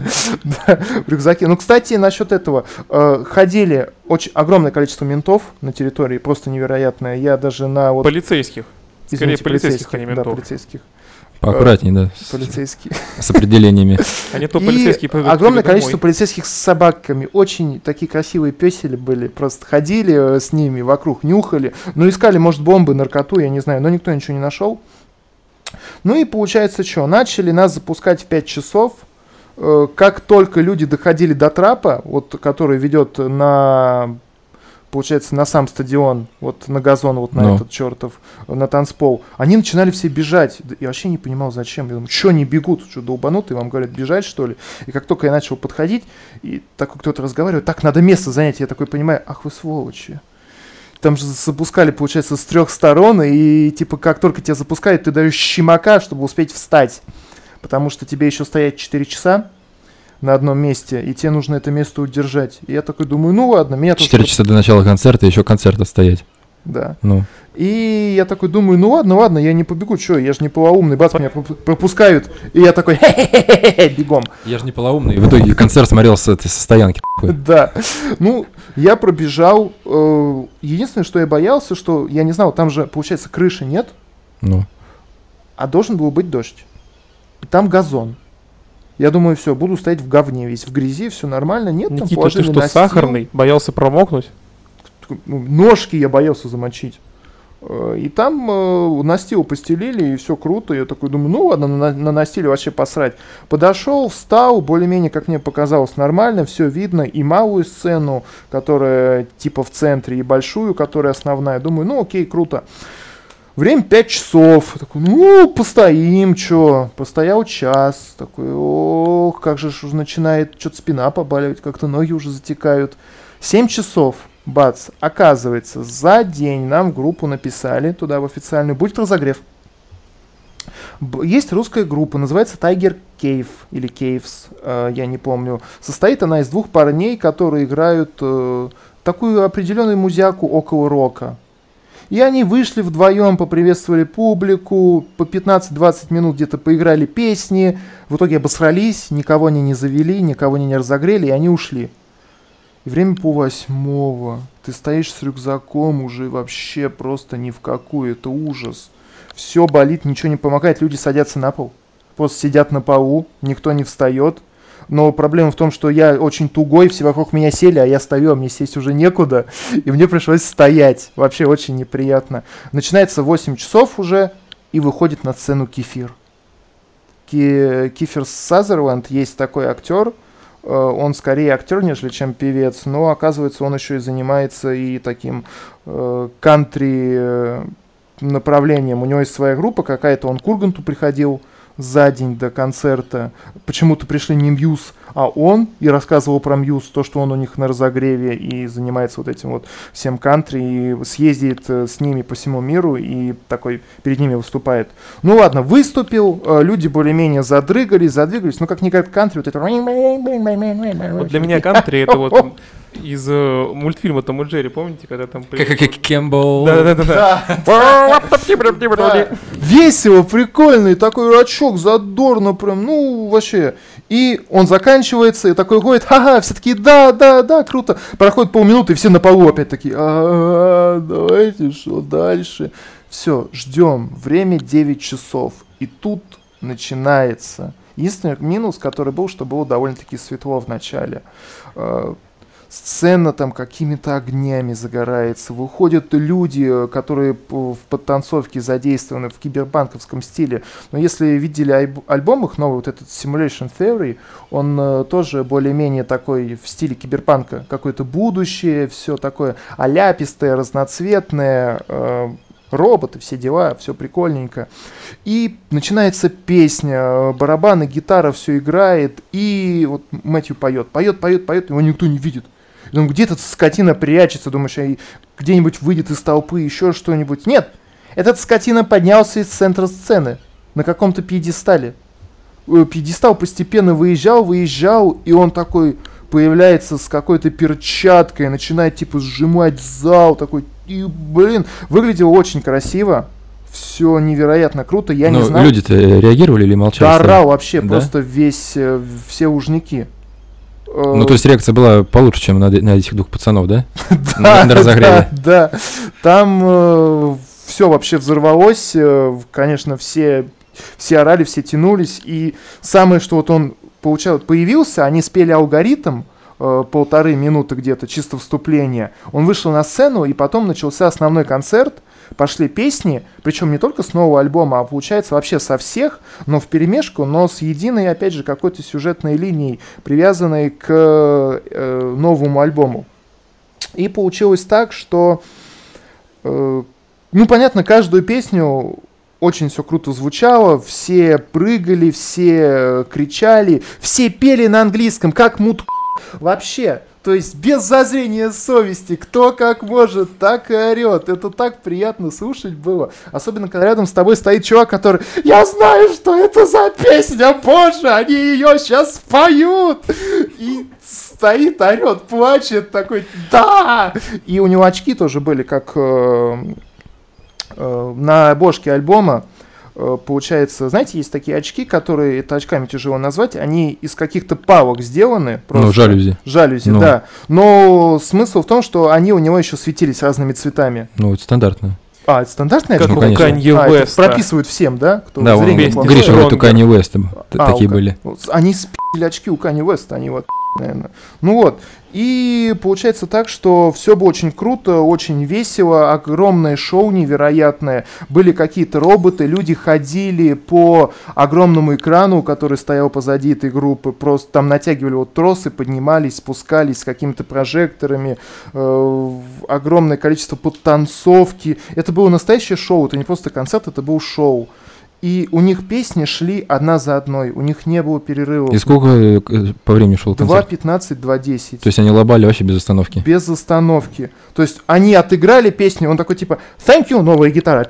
Да, в рюкзаке. Ну, кстати, насчет этого. э, ходили очень огромное количество ментов на территории, просто невероятное. Я даже на вот... Полицейских. Скорее полицейских, а не Да, ментов. полицейских. Поаккуратней, да, Полицейские. с определениями. [LAUGHS] А не то И полицейские огромное количество полицейских с собаками. Очень такие красивые песели были. Просто ходили э, с ними вокруг, нюхали. Ну, искали, может, бомбы, наркоту, я не знаю. Но никто ничего не нашел. Ну и получается что? Начали нас запускать в 5 часов. Э, Как только люди доходили до трапа, вот, который ведет на получается, на сам стадион, вот на газон, вот на Ну. этот чертов, на танцпол, они начинали все бежать. Я вообще не понимал, зачем. Я думаю, что они бегут? Что, долбанутые? Вам говорят, бежать, что ли? И как только я начал подходить, и такой кто-то разговаривает, так, надо место занять. Я такой понимаю, ах вы сволочи. Там же запускали, получается, с трех сторон, и типа как только тебя запускают, ты даешь щемака, чтобы успеть встать. Потому что тебе еще стоять 4 часа на одном месте, и тебе нужно это место удержать. И я такой думаю, ну ладно, меня тут... Четыре часа до начала концерта, еще концерт отстоять. Да. Ну, И я такой думаю, ну ладно, ладно, я не побегу, что, я же не полоумный, бац, меня проп- пропускают, и я такой, хе-хе-хе-хе, бегом. я же не полоумный. В итоге концерт смотрел с этой со стоянки. [LAUGHS] Да, ну, я пробежал, э, единственное, что я боялся, что, я не знал, там же, получается, крыши нет, Ну, а должен был быть дождь. И там газон. Я думаю, все, буду стоять в говне весь, в грязи, все нормально, нет, там Никита, ты положили что, настил. сахарный? Боялся промокнуть? ну, ножки я боялся замочить. Э, И там э, настил постелили, и все круто. Я такой думаю, ну ладно, на, на настиле вообще посрать. Подошел, встал, более-менее, как мне показалось, нормально, все видно. И малую сцену, которая типа в центре, и большую, которая основная. Думаю, ну окей, круто. Время 5 часов. Такой, ну, постоим, чё. Постоял час. Такой, ох, как же уже начинает что-то спина побаливать, как-то ноги уже затекают. 7 часов. Бац. Оказывается, за день нам в группу написали, туда в официальную, будет разогрев. Есть русская группа, называется Tiger Cave или Caves, э, я не помню. Состоит она из двух парней, которые играют э, такую определенную музяку около рока. И они вышли вдвоем, поприветствовали публику, по 15-20 минут где-то поиграли песни, в итоге обосрались, никого они не завели, никого они не разогрели, и они ушли. И время по восьмого. Ты стоишь с рюкзаком уже вообще просто ни в какую. Это ужас. Все болит, ничего не помогает. Люди садятся на пол. Просто сидят на полу, никто не встает. Но проблема в том, что я очень тугой, все вокруг меня сели, а я стою, а мне сесть уже некуда. И мне пришлось стоять. Вообще очень неприятно. Начинается 8 часов уже, и выходит на сцену Кефир. Ки- Кифер Сазерленд, есть такой актер, он скорее актер, нежели чем певец, но оказывается он еще и занимается и таким кантри направлением. У него есть своя группа какая-то, он к Урганту приходил за день до концерта. Почему-то пришли не Мьюз, а он, и рассказывал про Мьюз, то, что он у них на разогреве и занимается вот этим вот всем кантри, и съездит э, с ними по всему миру и такой перед ними выступает. Ну ладно, выступил, э, люди более-менее задрыгались, задвигались, ну как-никак кантри, вот это... Вот для меня кантри это вот [LAUGHS] из э, мультфильма Том и Джерри, помните, когда там... Как как Кэмпбелл. Да-да-да. [LAUGHS] [LAUGHS] Весело, прикольно, и такой рачок, задорно прям, ну, вообще. И он заканчивается, и такой ходит, ага, все такие, да, да, да, круто. Проходит полминуты, и все на полу опять такие, а, давайте, что дальше? Все, ждем, время 9 часов. И тут начинается. Единственный минус, который был, что было довольно-таки светло в начале а, сцена там какими-то огнями загорается, выходят люди, которые в подтанцовке задействованы в кибербанковском стиле. Но если видели альбом их новый, вот этот Simulation Theory, он э, тоже более-менее такой в стиле киберпанка. Какое-то будущее, все такое аляпистое, разноцветное, э, роботы, все дела, все прикольненько. И начинается песня, барабаны, гитара, все играет, и вот Мэтью поет, поет, поет, поет, его никто не видит. Думаю, где этот скотина прячется, думаешь, где-нибудь выйдет из толпы, еще что-нибудь. Нет, этот скотина поднялся из центра сцены на каком-то пьедестале. Э, пьедестал постепенно выезжал, выезжал, и он такой появляется с какой-то перчаткой, начинает типа сжимать зал, такой, и, блин, выглядело очень красиво, все невероятно круто, я Но не знаю. люди-то реагировали или молчали? Да орал вообще, да? просто весь, э, все ужники. Ну, то есть реакция была получше, чем на, на этих двух пацанов, да? [LAUGHS] Да, да, да. Там э, все вообще взорвалось. Э, конечно, все, все орали, все тянулись. И самое, что вот он получал, появился, они спели алгоритм, э, полторы минуты где-то, чисто вступление. Он вышел на сцену, и потом начался основной концерт – пошли песни, причем не только с нового альбома, а получается вообще со всех, но в перемешку, но с единой, опять же, какой-то сюжетной линией, привязанной к э, новому альбому. И получилось так, что, э, ну, понятно, каждую песню очень все круто звучало, все прыгали, все кричали, все пели на английском, как мут вообще. То есть без зазрения совести, кто как может, так и орет. Это так приятно слушать было. Особенно, когда рядом с тобой стоит чувак, который «Я знаю, что это за песня, боже, они ее сейчас поют!» И стоит, орет, плачет, такой «Да!» И у него очки тоже были, как э, э, на обложке альбома. Э, получается, знаете, есть такие очки, которые, это очками тяжело назвать, они из каких-то палок сделаны. Ну, просто. Ну, жалюзи. Жалюзи, ну. да. Но смысл в том, что они у него еще светились разными цветами. Ну, это стандартно. А, это стандартная Как ну, у Канье а, Уэста. прописывают всем, да? Кто да, он, Гриша говорит, у Канье Уэста а, такие у, были. Они спили очки у Канье Уэста, они вот наверное. Ну вот, и получается так, что все было очень круто, очень весело, огромное шоу невероятное. Были какие-то роботы, люди ходили по огромному экрану, который стоял позади этой группы, просто там натягивали вот тросы, поднимались, спускались с какими-то прожекторами, э, огромное количество подтанцовки. Это было настоящее шоу, это не просто концерт, это был шоу. И у них песни шли одна за одной, у них не было перерывов. И сколько э, по времени шел концерт? 2.15, 2.10. То есть они лобали вообще без остановки? Без остановки. То есть они отыграли песню, он такой типа «Thank you, новая гитара»,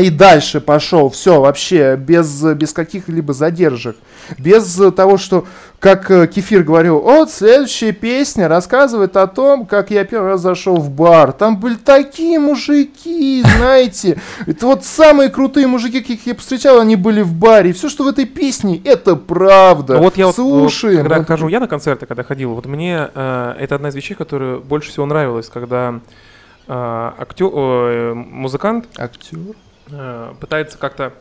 и дальше пошел, все, вообще, без, без каких-либо задержек. Без того, что как э, Кефир говорил, вот следующая песня рассказывает о том, как я первый раз зашел в бар. Там были такие мужики, знаете. Это вот самые крутые мужики, каких я встречал, они были в баре. И все, что в этой песне, это правда. Ну, вот я Слушай, вот, когда вот... хожу я на концерты, когда ходил, вот мне э, это одна из вещей, которая больше всего нравилась, когда э, актер, э, музыкант актер э, пытается как-то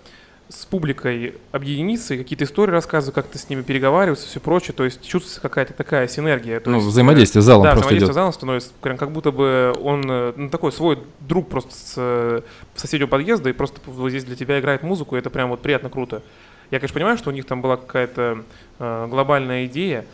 с публикой объединиться и какие-то истории рассказывать, как-то с ними переговариваться, все прочее. То есть чувствуется какая-то такая синергия. То ну, есть, взаимодействие с залом да, просто взаимодействие идет. с залом становится прям как будто бы он э, ну, такой свой друг просто с э, соседнего подъезда и просто вот здесь для тебя играет музыку, и это прям вот приятно круто. Я, конечно, понимаю, что у них там была какая-то э, глобальная идея,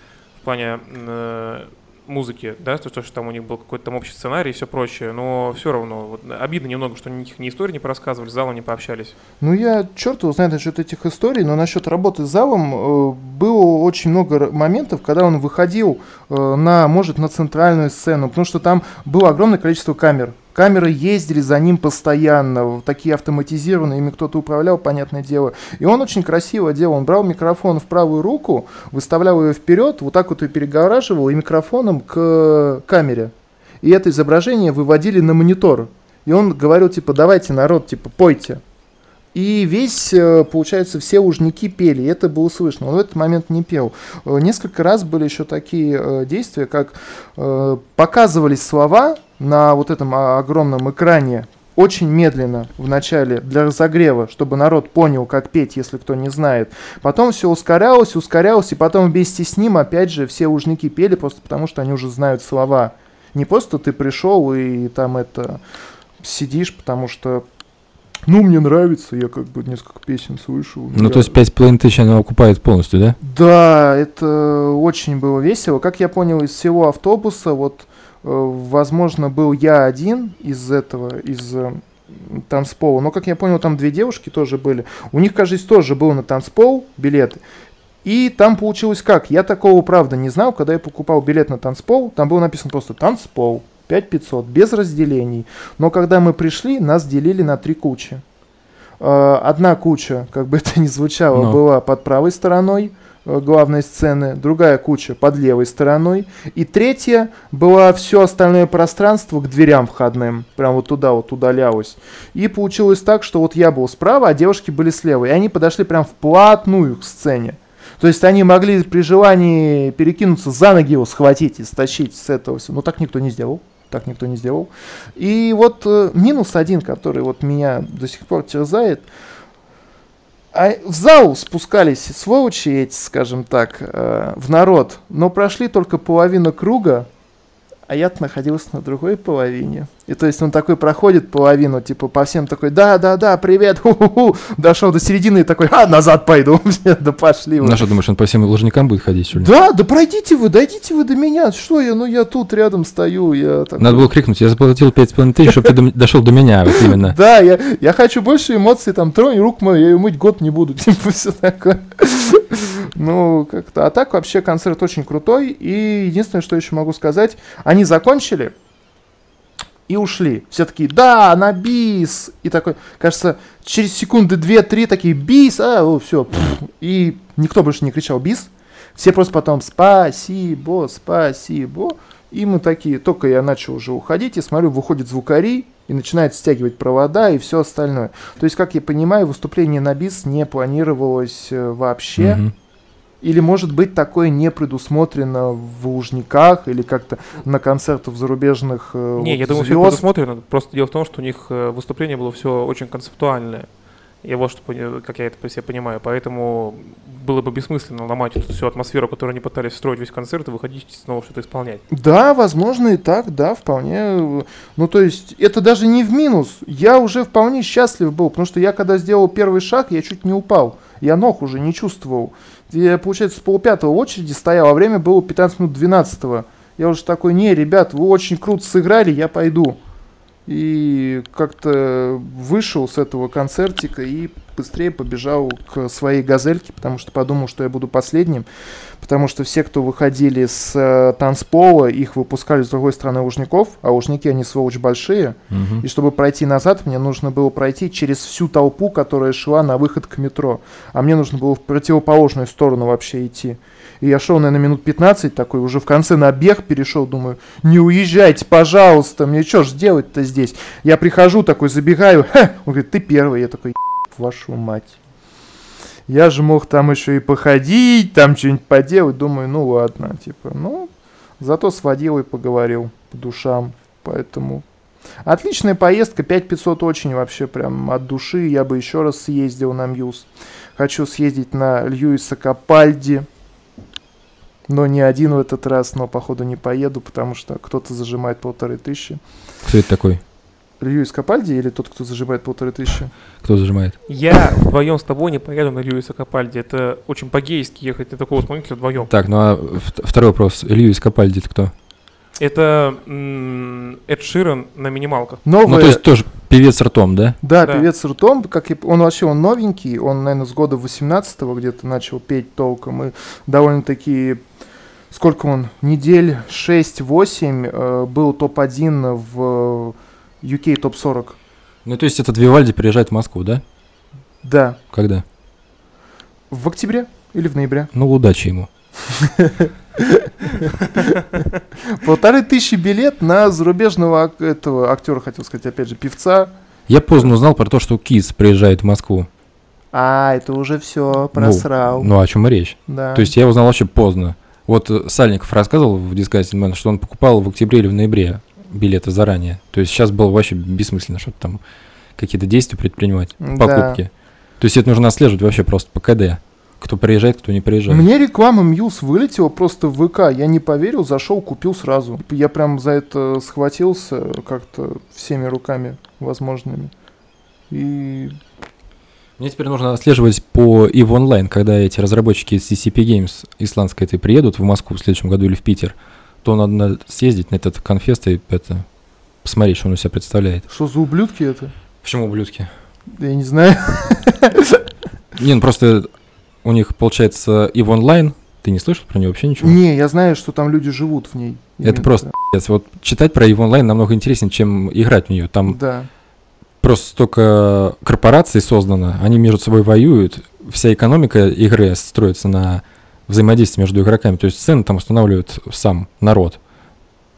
в плане э, музыки, да, то, что там у них был какой-то там общий сценарий и все прочее, но все равно вот, обидно немного, что них ни истории не порассказывали, с залом не пообщались. Ну, я черт его знает насчет этих историй, но насчет работы с залом э, было очень много моментов, когда он выходил э, на, может, на центральную сцену, потому что там было огромное количество камер. Камеры ездили за ним постоянно, такие автоматизированные, ими кто-то управлял, понятное дело. И он очень красиво делал. Он брал микрофон в правую руку, выставлял ее вперед, вот так вот ее перегораживал и микрофоном к камере. И это изображение выводили на монитор. И он говорил, типа, давайте, народ, типа, пойте. И весь, э, получается, все ужники пели, и это было слышно. Он в этот момент не пел. Э, несколько раз были еще такие э, действия, как показывались слова на вот этом огромном экране очень медленно в начале для разогрева, чтобы народ понял, как петь, если кто не знает. Потом все ускорялось, ускорялось, и потом вместе с ним, опять же, все ужники пели, просто потому что они уже знают слова. Не просто ты пришел и там это сидишь, потому что ну, мне нравится, я как бы несколько песен слышал. Ну, я... то есть 5,5 тысяч она окупает полностью, да? Да, это очень было весело. Как я понял, из всего автобуса, вот, возможно, был я один из этого, из э, танцпола. Но, как я понял, там две девушки тоже были. У них, кажется, тоже был на танцпол билет. И там получилось как? Я такого, правда, не знал, когда я покупал билет на танцпол. Там было написано просто «танцпол». 5500, без разделений. Но когда мы пришли, нас делили на три кучи. Э, одна куча, как бы это ни звучало, Но. была под правой стороной главной сцены, другая куча под левой стороной, и третья была все остальное пространство к дверям входным, прям вот туда вот удалялось. И получилось так, что вот я был справа, а девушки были слева, и они подошли прям вплотную к сцене. То есть они могли при желании перекинуться за ноги его, схватить и стащить с этого всего. Но так никто не сделал так никто не сделал. И вот э, минус один, который вот меня до сих пор терзает, а в зал спускались сволочи эти, скажем так, э, в народ, но прошли только половину круга, а я находился на другой половине. И то есть он такой проходит половину, типа по всем такой, да, да, да, привет, [LAUGHS] ху-ху-ху. дошел до середины и такой, а, назад пойду, [LAUGHS] да пошли вы. Ну что, думаешь, он по всем лужникам будет ходить, что ли? Да, да пройдите вы, дойдите вы до меня, что я, ну я тут рядом стою, я такой... Надо было крикнуть, я заплатил 5,5 тысяч, чтобы ты дошел до меня, вот именно. [LAUGHS] Да, я, я хочу больше эмоций, там, тронь рук мою, я ее мыть год не буду, типа все такое. Ну, как-то. А так вообще концерт очень крутой. И единственное, что еще могу сказать, они закончили и ушли. Все такие, да, на бис. И такой, кажется, через секунды две-три такие, бис, а, все. И никто больше не кричал бис. Все просто потом спасибо, спасибо. И мы такие, только я начал уже уходить, и смотрю, выходит звукари и начинает стягивать провода и все остальное. То есть, как я понимаю, выступление на бис не планировалось э, вообще. Mm-hmm. Или, может быть, такое не предусмотрено в Лужниках или как-то на концертах зарубежных э, Не, вот я думаю, все предусмотрено. Просто дело в том, что у них э, выступление было все очень концептуальное. Я вот что, как я это по себе понимаю. Поэтому было бы бессмысленно ломать эту всю атмосферу, которую они пытались строить весь концерт, и выходить снова что-то исполнять. Да, возможно и так, да, вполне. Ну, то есть, это даже не в минус. Я уже вполне счастлив был, потому что я, когда сделал первый шаг, я чуть не упал. Я ног уже не чувствовал. Я, получается, с полпятого очереди стоял, а время было 15 минут 12 -го. Я уже такой, не, ребят, вы очень круто сыграли, я пойду. И как-то вышел с этого концертика и быстрее побежал к своей газельке, потому что подумал, что я буду последним. Потому что все, кто выходили с э, танцпола, их выпускали с другой стороны Лужников, а Лужники, они сволочь большие. Угу. И чтобы пройти назад, мне нужно было пройти через всю толпу, которая шла на выход к метро. А мне нужно было в противоположную сторону вообще идти. И я шел, наверное, минут 15 такой, уже в конце на бег перешел, думаю, не уезжайте, пожалуйста, мне что ж делать-то здесь? Я прихожу такой, забегаю, Ха! он говорит, ты первый. Я такой, вашу мать. Я же мог там еще и походить, там что-нибудь поделать. Думаю, ну ладно, типа, ну, зато сводил и поговорил по душам. Поэтому отличная поездка, 5500 очень вообще прям от души. Я бы еще раз съездил на Мьюз. Хочу съездить на Льюиса Капальди. Но не один в этот раз, но походу не поеду, потому что кто-то зажимает полторы тысячи. Кто это такой? Льюис Капальди или тот, кто зажимает полторы тысячи? Кто зажимает? Я вдвоем с тобой не поеду на Льюиса Капальди. Это очень по-гейски ехать на такого исполнителя вдвоем. Так, ну а второй вопрос. Льюис Капальди это кто? Это Эд Ширен на минималках. Новый, Ну, то есть тоже певец ртом, да? да, Да. певец ртом, как я п- он вообще он новенький, он, наверное, с года 18 где-то начал петь толком, и довольно-таки, сколько он, недель 6-8 э, был топ-1 в UK топ-40. Ну, то есть этот Вивальди приезжает в Москву, да? Да, Когда? в октябре или в ноябре. Ну, удачи ему. [LAUGHS] Полторы тысячи билет на зарубежного этого актера, хотел сказать, опять же, певца. Я поздно узнал про то, что Кис приезжает в Москву. А, это уже все, просрал. Ну, о чем и речь? да. То есть я узнал вообще поздно. Вот Сальников рассказывал в Disgusting Man, что он покупал в октябре или в ноябре билеты заранее. То есть сейчас было вообще бессмысленно что-то там какие-то действия предпринимать, Да. покупки. То есть это нужно отслеживать вообще просто по КД. Кто приезжает, кто не приезжает. Мне реклама Мьюз вылетела просто в ВК. Я не поверил, зашел, купил сразу. Я прям за это схватился как-то всеми руками возможными. И Мне теперь нужно отслеживать по EVE Online, когда эти разработчики из CCP Games исландской этой приедут в Москву в следующем году или в Питер, то надо, съездить на этот конфест и это посмотреть, что он из себя представляет. что за ублюдки это? Почему ублюдки? Я не знаю. [LAUGHS] Не, ну просто у них получается EVE Online, ты не слышал про него вообще ничего? Не, я знаю, что там люди живут в ней. Это просто пиздец. Вот читать про EVE Online намного интереснее, чем играть в нее. Там Да. просто столько корпораций создано, они между собой воюют, вся экономика игры строится на взаимодействии между игроками, то есть цены там устанавливает сам народ.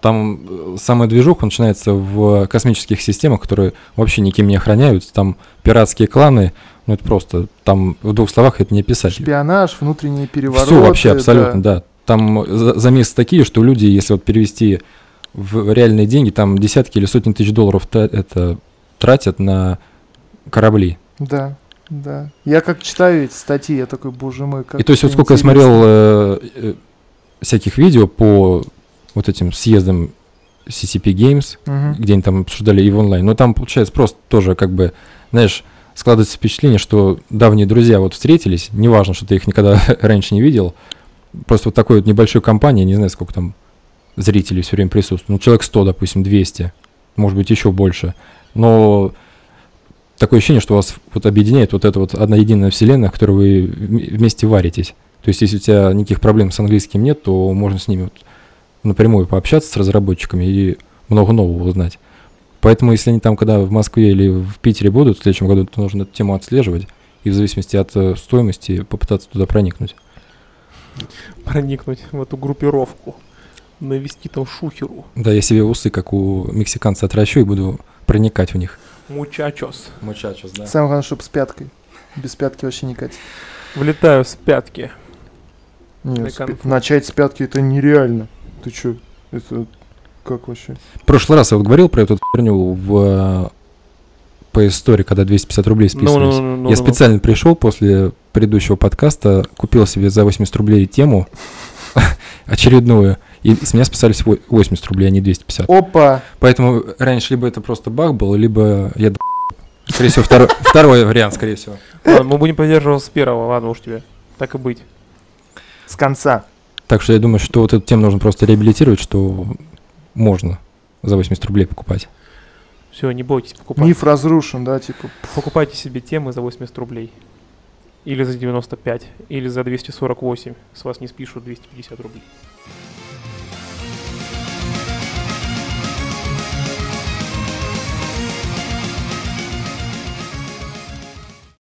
Там э, самая движуха начинается в космических системах, которые вообще никем не охраняются, там пиратские кланы, ну это просто, там в двух словах это не описать. Шпионаж, внутренние перевороты. Все вообще да. абсолютно, да. Там за- замесы такие, что люди, если вот перевести в реальные деньги, там десятки или сотни тысяч долларов это тратят на корабли. Да, да. Я как читаю эти статьи, я такой, боже мой, как И то есть вот сколько я интересно. смотрел э, э, всяких видео по вот этим съездам CCP Games, Мгм. где они там обсуждали и в онлайн, но там получается просто тоже как бы, знаешь, складывается впечатление, что давние друзья вот встретились, неважно, что ты их никогда [LAUGHS] раньше не видел, просто вот такой вот небольшой компании, не знаю, сколько там зрителей все время присутствует, ну, человек 100, допустим, 200, может быть, еще больше, но такое ощущение, что вас вот объединяет вот эта вот одна единая вселенная, в которой вы вм- вместе варитесь. То есть, если у тебя никаких проблем с английским нет, то можно с ними вот напрямую пообщаться с разработчиками и много нового узнать. Поэтому, если они там, когда в Москве или в Питере будут в следующем году, то нужно эту тему отслеживать и в зависимости от э, стоимости попытаться туда проникнуть. Проникнуть в эту группировку. Навести там шухеру. Да, я себе усы, как у мексиканца, отращу и буду проникать в них. Мучачос. Мучачос, да. Самое главное, чтобы с пяткой. Без пятки вообще не катит. Влетаю с пятки. Нет, с начать с пятки это нереально. Ты чё? Это как вообще? В прошлый раз я вот говорил про эту херню в э, PS Store, когда 250 рублей Ну, списывались. ну, ну, ну, Я ну. специально пришел после предыдущего подкаста, купил себе за 80 рублей тему [LAUGHS] очередную, и с меня списались во- 80 рублей, а не 250. Опа! Поэтому раньше либо это просто баг был, либо я д- Скорее всего, второй, [LAUGHS] второй вариант, скорее всего. Ладно, мы будем придерживаться с первого, ладно уж тебе. Так и быть. С конца. Так что я думаю, что вот эту тему нужно просто реабилитировать, что можно за 80 рублей покупать. Все, не бойтесь, покупать. Миф разрушен, да, типа. Покупайте себе темы за 80 рублей. Или за 95, или за 248. С вас не спишут 250 рублей.